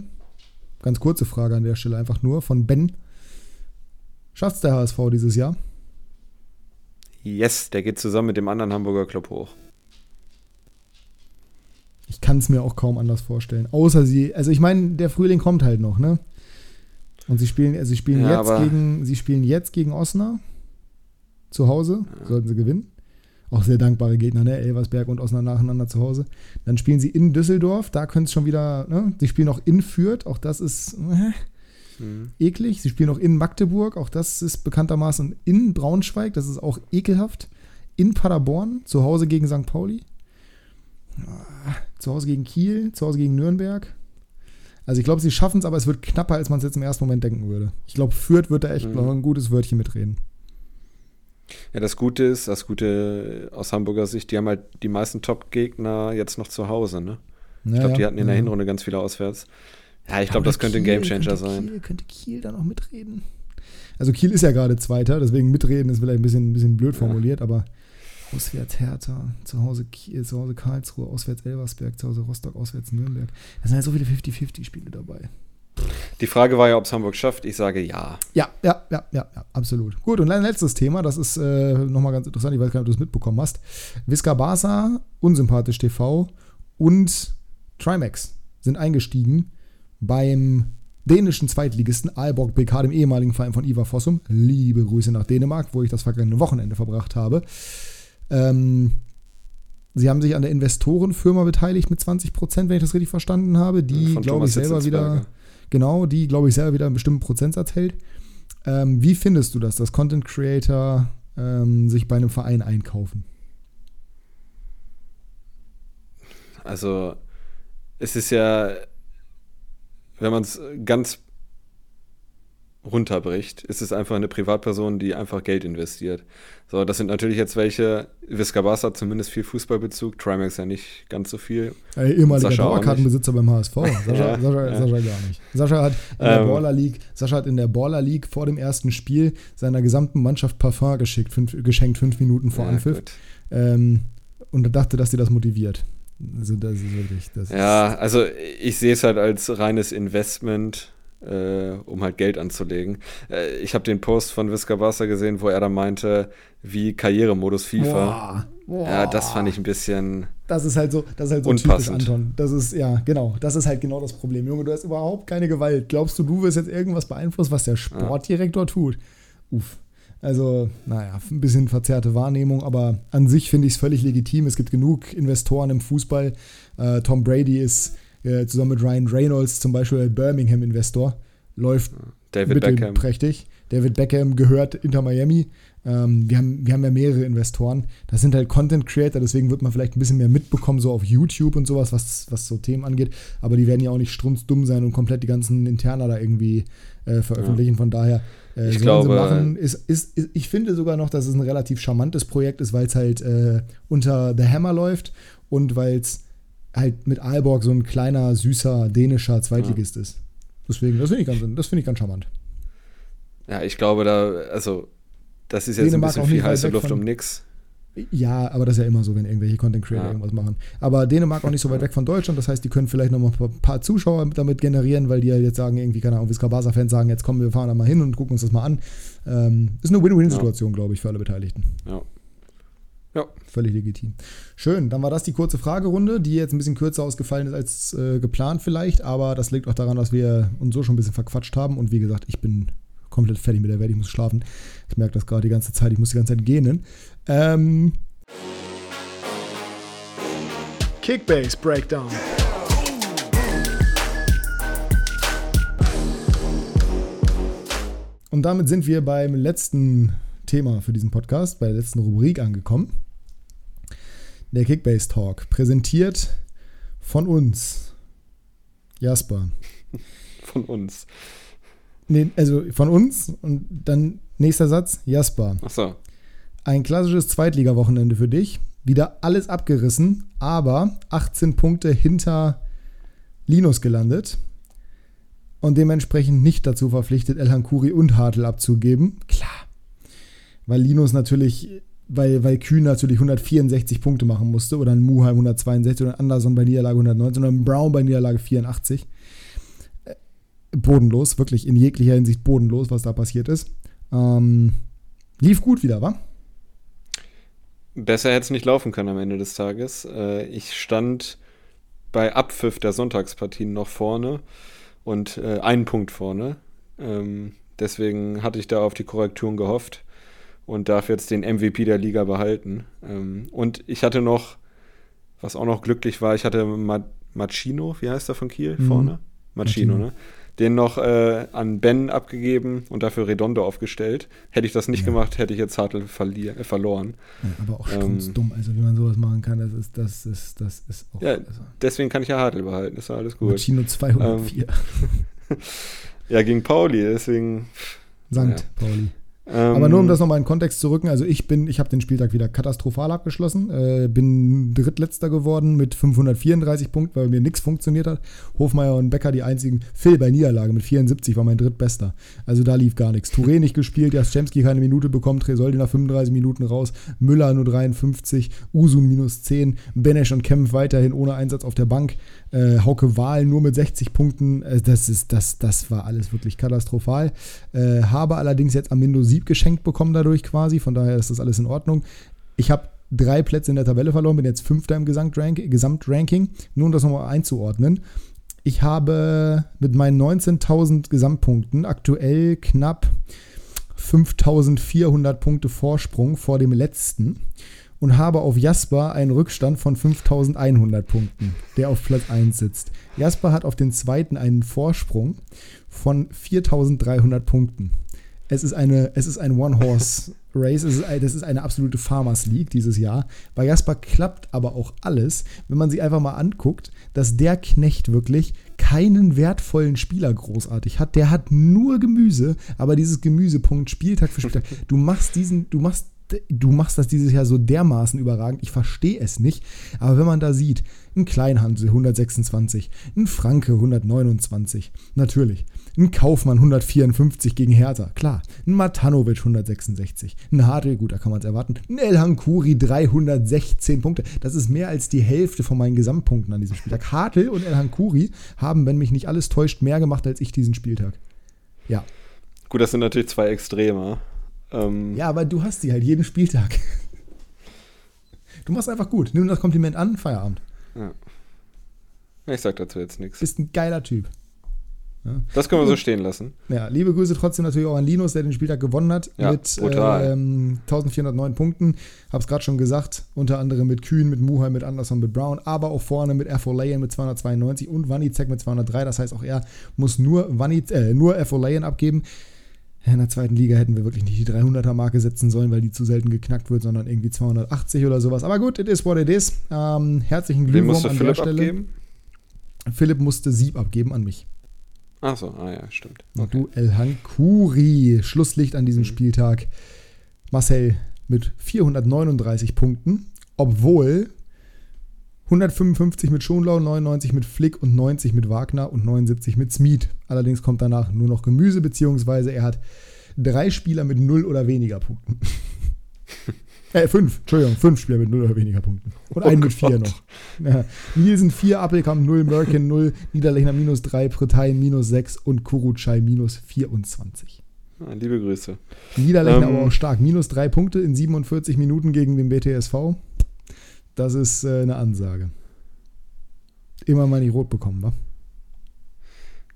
Ganz kurze Frage an der Stelle einfach nur von Ben. Schafft der HSV dieses Jahr? Yes, der geht zusammen mit dem anderen Hamburger Club hoch. Ich kann es mir auch kaum anders vorstellen. Außer sie, also ich meine, der Frühling kommt halt noch, ne? Und sie spielen, also sie spielen ja, jetzt gegen, sie spielen jetzt gegen Osnabrück zu Hause, ja. sollten sie gewinnen. Auch sehr dankbare Gegner, ne? Elversberg und Osnabrück nacheinander zu Hause. Dann spielen sie in Düsseldorf, da können es schon wieder, ne? Sie spielen auch in Fürth, auch das ist äh, mhm. eklig. Sie spielen auch in Magdeburg, auch das ist bekanntermaßen in Braunschweig, das ist auch ekelhaft. In Paderborn, zu Hause gegen St. Pauli. Zu Hause gegen Kiel, zu Hause gegen Nürnberg. Also ich glaube, sie schaffen es, aber es wird knapper, als man es jetzt im ersten Moment denken würde. Ich glaube, Fürth wird da echt mhm. ein gutes Wörtchen mitreden. Ja, das Gute ist, das Gute aus Hamburger Sicht, die haben halt die meisten Top-Gegner jetzt noch zu Hause, ne? Ich ja, glaube, die hatten in der Hinrunde ganz viele auswärts. Ja, ich glaube, das könnte Kiel, ein Gamechanger sein. Kiel, könnte Kiel da noch mitreden? Also Kiel ist ja gerade Zweiter, deswegen mitreden ist vielleicht ein bisschen, ein bisschen blöd formuliert, ja. aber Auswärts Hertha, zu Hause, Kiel, zu Hause Karlsruhe, auswärts Elversberg, zu Hause Rostock, auswärts Nürnberg. Da sind halt so viele 50-50-Spiele dabei. Die Frage war ja, ob es Hamburg schafft. Ich sage ja. Ja, ja, ja, ja, ja, absolut. Gut, und ein letztes Thema, das ist äh, nochmal ganz interessant, ich weiß gar nicht, ob du es mitbekommen hast. Visca Barca, Unsympathisch TV und Trimax sind eingestiegen beim dänischen Zweitligisten Aalborg BK, dem ehemaligen Verein von Ivar Fossum. Liebe Grüße nach Dänemark, wo ich das vergangene Wochenende verbracht habe. Ähm, sie haben sich an der Investorenfirma beteiligt mit 20 Prozent, wenn ich das richtig verstanden habe, die, glaube ich, selber wieder, genau, die, glaube ich, selber wieder einen bestimmten Prozentsatz hält. Ähm, wie findest du das, dass Content Creator ähm, sich bei einem Verein einkaufen? Also, es ist ja, wenn man es ganz runterbricht, ist es einfach eine Privatperson, die einfach Geld investiert. So, das sind natürlich jetzt welche, Viscabas hat zumindest viel Fußballbezug, Trimax ja nicht ganz so viel. Ey, ehemaliger Dauerkartenbesitzer beim HSV. Sascha, ja, Sascha, ja. Sascha, gar nicht. Sascha hat, in der ähm, Baller League, Sascha hat in der Baller League vor dem ersten Spiel seiner gesamten Mannschaft Parfum geschickt, fünf, geschenkt, fünf Minuten vor ja, Anpfiff. Ähm, und er dachte, dass dir das motiviert. Also das ist wirklich. Das ja, ist also ich sehe es halt als reines Investment äh, um halt Geld anzulegen. Äh, ich habe den Post von Visca Barca gesehen, wo er da meinte, wie Karrieremodus FIFA. Boah, boah. Ja, das fand ich ein bisschen. Das ist halt so, das ist halt so unpassend. typisch Anton. Das ist, ja, genau. Das ist halt genau das Problem. Junge, du hast überhaupt keine Gewalt. Glaubst du, du wirst jetzt irgendwas beeinflussen, was der Sportdirektor ja. tut? Uff. Also, naja, ein bisschen verzerrte Wahrnehmung, aber an sich finde ich es völlig legitim. Es gibt genug Investoren im Fußball. Äh, Tom Brady ist äh, zusammen mit Ryan Reynolds zum Beispiel Birmingham-Investor, läuft David Beckham. prächtig. David Beckham gehört Inter Miami. Ähm, wir, haben, wir haben ja mehrere Investoren. Das sind halt Content Creator, deswegen wird man vielleicht ein bisschen mehr mitbekommen, so auf YouTube und sowas, was, was so Themen angeht. Aber die werden ja auch nicht strunzdumm sein und komplett die ganzen Interner da irgendwie äh, veröffentlichen. Ja. Von daher äh, ich glaube, machen. Ist, ist, ist, ich finde sogar noch, dass es ein relativ charmantes Projekt ist, weil es halt äh, unter The Hammer läuft und weil es halt mit Aalborg so ein kleiner, süßer, dänischer Zweitligist ja. ist. Deswegen, das finde ich, ganz, find ich ganz charmant. Ja, ich glaube, da, also, das ist jetzt Dänemark ein bisschen viel heiße Luft um nix. Ja, aber das ist ja immer so, wenn irgendwelche Content Creator Ja. irgendwas machen. Aber Dänemark auch nicht so weit weg von Deutschland, das heißt, die können vielleicht noch mal ein paar Zuschauer damit generieren, weil die ja jetzt sagen, irgendwie, keine Ahnung, Visca Barca-Fans sagen, jetzt kommen wir fahren da mal hin und gucken uns das mal an. Ähm, ist eine Win-Win-Situation, glaube ich, für alle Beteiligten. Ja. Ja. Völlig legitim. Schön, dann war das die kurze Fragerunde, die jetzt ein bisschen kürzer ausgefallen ist als äh, geplant vielleicht, aber das liegt auch daran, dass wir uns so schon ein bisschen verquatscht haben und wie gesagt, ich bin komplett fertig mit der Welt, ich muss schlafen. Ich merke das gerade die ganze Zeit, ich muss die ganze Zeit gähnen. Ähm, Kickbase Breakdown. und damit sind wir beim letzten Thema für diesen Podcast, bei der letzten Rubrik angekommen. Der Kickbase Talk, präsentiert von uns. Jasper. Von uns. Nee, also von uns und dann nächster Satz, Jasper. Achso. Ein klassisches Zweitliga-Wochenende für dich. Wieder alles abgerissen, aber 18 Punkte hinter Linus gelandet. Und dementsprechend nicht dazu verpflichtet, Elhan Kuri und Hartl abzugeben. Klar. Weil Linus natürlich, weil, weil Kühn natürlich 164 Punkte machen musste. Oder ein Muheim 162 oder ein Anderson bei Niederlage 119 oder ein Brown bei Niederlage 84. Äh, Bodenlos, wirklich in jeglicher Hinsicht bodenlos, was da passiert ist. Ähm, lief gut wieder, wa? Besser hätte es nicht laufen können am Ende des Tages. Äh, ich stand bei Abpfiff der Sonntagspartien noch vorne und äh, einen Punkt vorne. Ähm, deswegen hatte ich da auf die Korrekturen gehofft und darf jetzt den MVP der Liga behalten. Ähm, und ich hatte noch, was auch noch glücklich war, ich hatte Ma Machino, wie heißt er von Kiel Mhm. vorne? Machino, ne? Den noch äh, an Ben abgegeben und dafür Redondo aufgestellt. Hätte ich das nicht Ja. gemacht, hätte ich jetzt Hartl verlier- äh, verloren. Ja, aber auch Ähm, dumm. Also wie man sowas machen kann, das ist, das ist, das ist auch. Ja, also, Deswegen kann ich ja Hartl behalten, ist ja alles gut. Machino 204. Ja, gegen Pauli, deswegen. Sankt Pauli. Ähm, Aber nur um das nochmal in Kontext zu rücken, also ich bin, ich habe den Spieltag wieder katastrophal abgeschlossen, äh, bin drittletzter geworden mit 534 Punkten, weil mir nichts funktioniert hat. Hofmeier und Becker die einzigen. Phil bei Niederlage mit 74 war mein drittbester. Also da lief gar nichts. Touré nicht gespielt, Jaschemski keine Minute bekommen, Tresoldi nach 35 Minuten raus, Müller nur 53, Usun minus 10, Benesch und Kempf weiterhin ohne Einsatz auf der Bank, äh, Hauke Wahl nur mit 60 Punkten. Äh, das, ist, das, das war alles wirklich katastrophal. Äh, habe allerdings jetzt Amindo Sieb geschenkt bekommen dadurch quasi, von daher ist das alles in Ordnung. Ich habe drei Plätze in der Tabelle verloren, bin jetzt Fünfter im Gesamtrank Gesamtranking. Nur um das nochmal einzuordnen. Ich habe mit meinen 19.000 Gesamtpunkten aktuell knapp 5.400 Punkte Vorsprung vor dem letzten und habe auf Jasper einen Rückstand von 5.100 Punkten, der auf Platz 1 sitzt. Jasper hat auf den zweiten einen Vorsprung von 4.300 Punkten. Es ist, eine, es ist ein One-Horse-Race. Es ist, Das ist eine absolute Farmers League dieses Jahr. Bei Jasper klappt aber auch alles, wenn man sich einfach mal anguckt, dass der Knecht wirklich keinen wertvollen Spieler großartig hat. Der hat nur Gemüse, aber dieses Gemüsepunkt Spieltag für Spieltag. Du machst diesen, du machst du machst das dieses Jahr so dermaßen überragend. Ich verstehe es nicht. Aber wenn man da sieht, ein Kleinhansel 126, ein Franke 129, natürlich. Ein Kaufmann 154 gegen Hertha, klar. Ein Matanovic 166. Ein Hartl, gut, da kann man es erwarten. Ein Elhan Kuri 316 Punkte. Das ist mehr als die Hälfte von meinen Gesamtpunkten an diesem Spieltag. Hartl und Elhan Kuri haben, wenn mich nicht alles täuscht, mehr gemacht als ich diesen Spieltag. Ja. Gut, das sind natürlich zwei Extreme. Ähm, Ja, aber du hast sie halt jeden Spieltag. Du machst einfach gut. Nimm das Kompliment an, Feierabend. Ich sag dazu jetzt nichts. Bist ein geiler Typ. Das können wir so stehen lassen. Ja, liebe Grüße trotzdem natürlich auch an Linus, der den Spieltag gewonnen hat Ja, mit ähm, 1409 Punkten. Hab's gerade schon gesagt, unter anderem mit Kühn, mit Muheim, mit Anderson, mit Brown, aber auch vorne mit Erfolayan mit 292 und Wanizek mit 203. Das heißt, auch er muss nur, Waniz äh, nur Erfolayan abgeben. In der zweiten Liga hätten wir wirklich nicht die 300er-Marke setzen sollen, weil die zu selten geknackt wird, sondern irgendwie 280 oder sowas. Aber gut, it is what it is. Ähm, herzlichen Glückwunsch an Philipp der Stelle. abgeben? Philipp musste Sieb abgeben an mich. Achso, ah ja, stimmt. Und du Elhan Kuri. Schlusslicht an diesem Mhm. Spieltag. Marcel mit 439 Punkten, obwohl 155 mit Schonlau, 99 mit Flick und 90 mit Wagner und 79 mit Smith. Allerdings kommt danach nur noch Gemüse, beziehungsweise er hat drei Spieler mit 0 oder weniger Punkten. Äh, fünf, Entschuldigung, fünf Spieler mit null oder weniger Punkten. Und Oh einen mit vier Gott. noch. Ja. Nielsen vier, Appelkamp null, Merkin null, Niederlechner minus drei, Pretain minus sechs und Kurucay minus 24. Ah, liebe Grüße. Niederlechner Ähm. aber auch stark. Minus drei Punkte in 47 Minuten gegen den BTSV. Das ist äh, eine Ansage. Immer mal nicht rot bekommen, wa?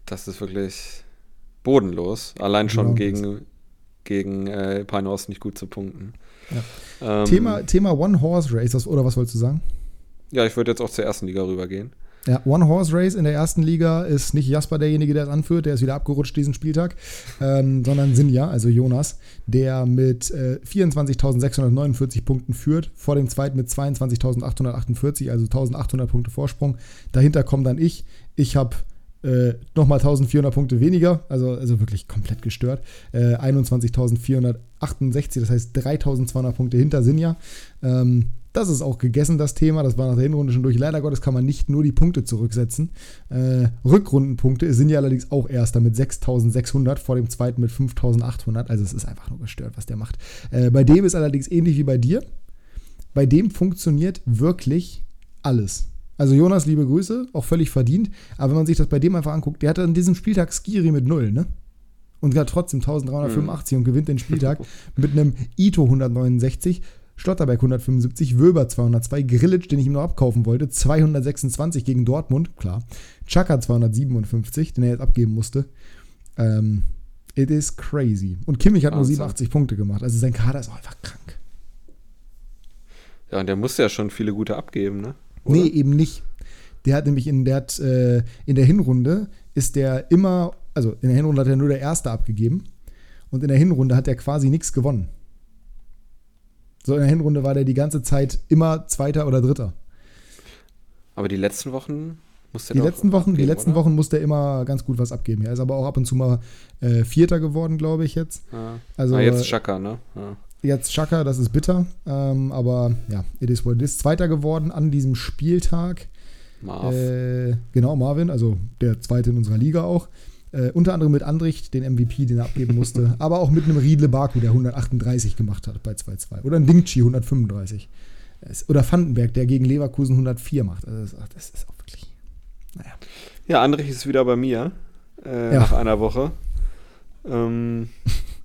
Das ist wirklich bodenlos. Allein schon Genau. gegen, gegen äh, Pinehorst nicht gut zu punkten. Ja. Ähm, Thema, Thema One-Horse-Race, das- oder was wolltest du sagen? Ja, ich würde jetzt auch zur ersten Liga rübergehen. Ja, One-Horse-Race in der ersten Liga ist nicht Jasper derjenige, der es anführt, der ist wieder abgerutscht diesen Spieltag, ähm, sondern Sinja, also Jonas, der mit äh, 24.649 Punkten führt, vor dem zweiten mit 22.848, also 1.800 Punkte Vorsprung. Dahinter komme dann ich. Ich habe äh, nochmal 1400 Punkte weniger, also, also wirklich komplett gestört. Äh, 21.468, das heißt 3200 Punkte hinter Sinja. Ähm, das ist auch gegessen, das Thema. Das war nach der Hinrunde schon durch. Leider Gottes kann man nicht nur die Punkte zurücksetzen. Äh, Rückrundenpunkte sind ja allerdings auch erster mit 6600, vor dem zweiten mit 5800. Also es ist einfach nur gestört, was der macht. Äh, bei dem ist allerdings ähnlich wie bei dir. Bei dem funktioniert wirklich alles. Also Jonas, liebe Grüße, auch völlig verdient. Aber wenn man sich das bei dem einfach anguckt, der hatte an diesem Spieltag Skiri mit 0, ne? Und hat trotzdem 1385 und gewinnt den Spieltag mit einem Ito 169, Schlotterberg 175, Wöber 202, Grillitsch, den ich ihm noch abkaufen wollte, 226 gegen Dortmund, klar. Chaka 257, den er jetzt abgeben musste. Ähm, it is crazy. Und Kimmich hat nur Wahnsinn. 87 Punkte gemacht. Also sein Kader ist auch einfach krank. Ja, und der musste ja schon viele gute abgeben, ne? Oder? Nee, eben nicht. Der hat nämlich in der, hat, äh, in der Hinrunde ist der immer, also in der Hinrunde hat er nur der Erste abgegeben und in der Hinrunde hat er quasi nichts gewonnen. So in der Hinrunde war der die ganze Zeit immer Zweiter oder Dritter. Aber die letzten Wochen musste Die er letzten Wochen, die abgeben, letzten oder? Wochen musste er immer ganz gut was abgeben. Er ist aber auch ab und zu mal äh, Vierter geworden, glaube ich jetzt. Ja. Also ah, jetzt äh, Chaka, ne? Ja. Jetzt Chaka, das ist bitter. Ähm, aber ja, it is what it is. Zweiter geworden an diesem Spieltag. Marv. Äh, genau, Marvin, also der zweite in unserer Liga auch. Äh, unter anderem mit Andricht, den MVP, den er abgeben musste. aber auch mit einem Riedle Baku, der 138 gemacht hat bei 2-2. Oder ein Dingchi 135. Es- Oder Vandenberg, der gegen Leverkusen 104 macht. Also das, das ist auch wirklich. Naja. Ja, Andrich ist wieder bei mir äh, Ja. nach einer Woche. Ähm,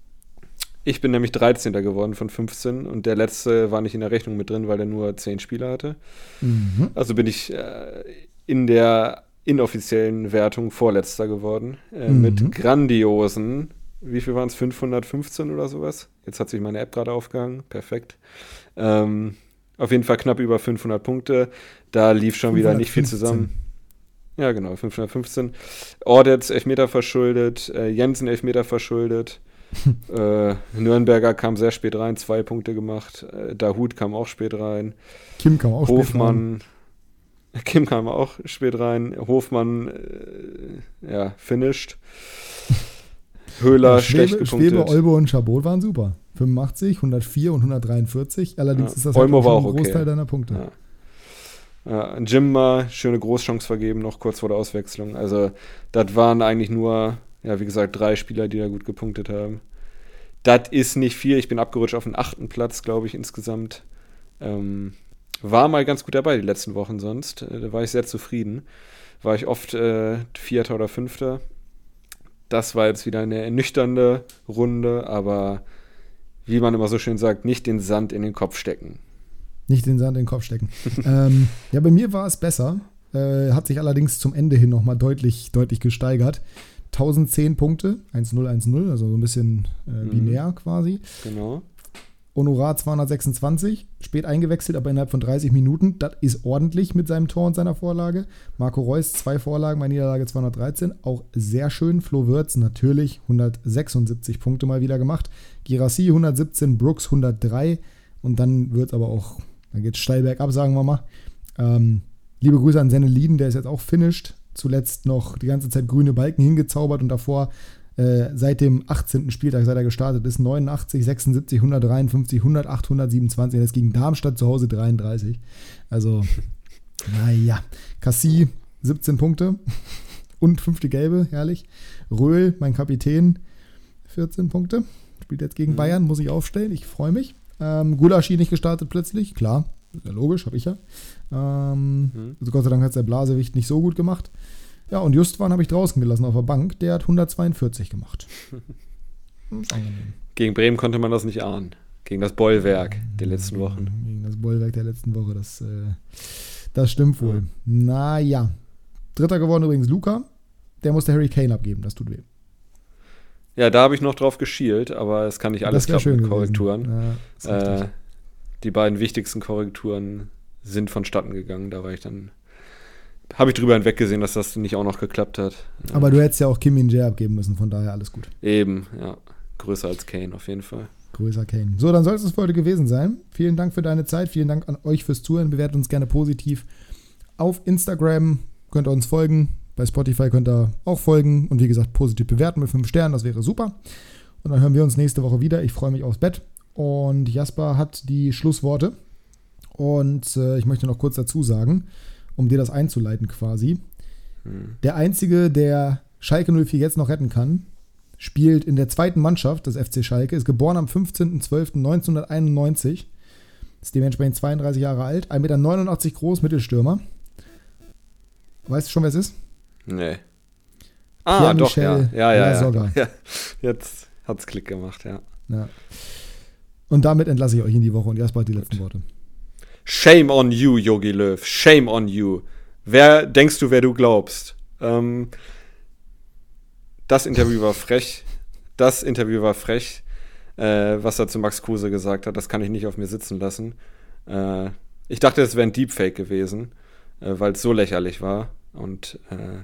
ich bin nämlich 13. geworden von 15 und der letzte war nicht in der Rechnung mit drin, weil er nur 10 Spieler hatte. Mhm. Also bin ich äh, in der inoffiziellen Wertung Vorletzter geworden. Äh, Mhm. Mit grandiosen, wie viel waren es? 515 oder sowas? Jetzt hat sich meine App gerade aufgehangen. Perfekt. Ähm, auf jeden Fall knapp über 500 Punkte. Da lief schon wieder nicht viel 515. zusammen. Ja, genau, 515. Ordetz Elfmeter verschuldet, äh, Jensen Elfmeter verschuldet. Äh, Nürnberger kam sehr spät rein, zwei Punkte gemacht. Äh, Dahut kam auch spät rein. Kim kam auch spät rein. Hofmann, Kim kam auch spät rein. Hofmann, äh, ja, finished. Höhler Ja, schlecht Schwebe, gepunktet. Schwebe, Olbo und Chabot waren super. 85, 104 und 143. Allerdings Ja, ist das Olmo halt auch ein okay. Großteil deiner Punkte. Ja. Ja, Jimmer, schöne Großchance vergeben, noch kurz vor der Auswechslung. Also, das waren eigentlich nur, ja, wie gesagt, drei Spieler, die da gut gepunktet haben. Das ist nicht viel. Ich bin abgerutscht auf den achten Platz, glaube ich, insgesamt. Ähm, war mal ganz gut dabei die letzten Wochen sonst. Äh, Da war ich sehr zufrieden. War ich oft äh, Vierter oder Fünfter. Das war jetzt wieder eine ernüchternde Runde, aber wie man immer so schön sagt, nicht den Sand in den Kopf stecken. Nicht den Sand in den Kopf stecken. ähm, ja, bei mir war es besser. Äh, hat sich allerdings zum Ende hin nochmal deutlich, deutlich gesteigert. 1010 Punkte, 1-0, 1-0, also so ein bisschen äh, Mhm. binär quasi. Genau. Honorar 226, spät eingewechselt, aber innerhalb von 30 Minuten. Das ist ordentlich mit seinem Tor und seiner Vorlage. Marco Reus, zwei Vorlagen bei Niederlage 213, auch sehr schön. Flo Würz natürlich 176 Punkte mal wieder gemacht. Girassi 117, Brooks 103 und dann wird es aber auch, dann geht es steil bergab, sagen wir mal. Ähm, liebe Grüße an Senne Lieden, der ist jetzt auch finished. Zuletzt noch die ganze Zeit grüne Balken hingezaubert und davor äh, seit dem 18. Spieltag, seit er gestartet ist, 89, 76, 153, 108, 127. Das gegen Darmstadt zu Hause 33. Also, naja. Cassie 17 Punkte und fünfte Gelbe, herrlich. Röhl, mein Kapitän, 14 Punkte. Spielt jetzt gegen Mhm. Bayern, muss ich aufstellen. Ich freue mich. Ähm, Gulaschi nicht gestartet plötzlich, klar, logisch, habe ich ja. Ähm, mhm. also Gott sei Dank hat der Blasewicht nicht so gut gemacht. Ja, und Justwan habe ich draußen gelassen auf der Bank, der hat 142 gemacht. Gegen Bremen konnte man das nicht ahnen. Gegen das Bollwerk der letzten Wochen. Gegen das Bollwerk der letzten Woche, das, äh, das stimmt wohl. Ja. Naja. Dritter geworden übrigens Luca. Der musste Harry Kane abgeben, das tut weh. Ja, da habe ich noch drauf geschielt, aber es kann nicht alles klappen mit Korrekturen. Ja, äh, die beiden wichtigsten Korrekturen sind vonstatten gegangen. Da war ich dann. Habe ich drüber hinweggesehen, dass das nicht auch noch geklappt hat. Aber du hättest ja auch Kim Min-jae abgeben müssen, von daher alles gut. Eben, ja. Größer als Kane auf jeden Fall. Größer Kane. So, dann soll es für heute gewesen sein. Vielen Dank für deine Zeit. Vielen Dank an euch fürs Zuhören. Bewertet uns gerne positiv. Auf Instagram könnt ihr uns folgen. Bei Spotify könnt ihr auch folgen. Und wie gesagt, positiv bewerten mit 5 Sternen. Das wäre super. Und dann hören wir uns nächste Woche wieder. Ich freue mich aufs Bett. Und Jasper hat die Schlussworte. Und äh, ich möchte noch kurz dazu sagen, um dir das einzuleiten quasi. Hm. Der Einzige, der Schalke 04 jetzt noch retten kann, spielt in der zweiten Mannschaft des FC Schalke, ist geboren am 15.12.1991, ist dementsprechend 32 Jahre alt, 1,89 Meter groß, Mittelstürmer. Weißt du schon, wer es ist? Nee. Ah, doch, ja. Ja, ja, ja, ja. Jetzt hat es Klick gemacht, ja. ja. Und damit entlasse ich euch in die Woche und erst bald die letzten Worte. Shame on you, Yogi Löw. Shame on you. Wer denkst du, wer du glaubst? Ähm, das Interview war frech. Das Interview war frech, äh, was er zu Max Kruse gesagt hat. Das kann ich nicht auf mir sitzen lassen. Äh, ich dachte, es wäre ein Deepfake gewesen, äh, weil es so lächerlich war. Und äh,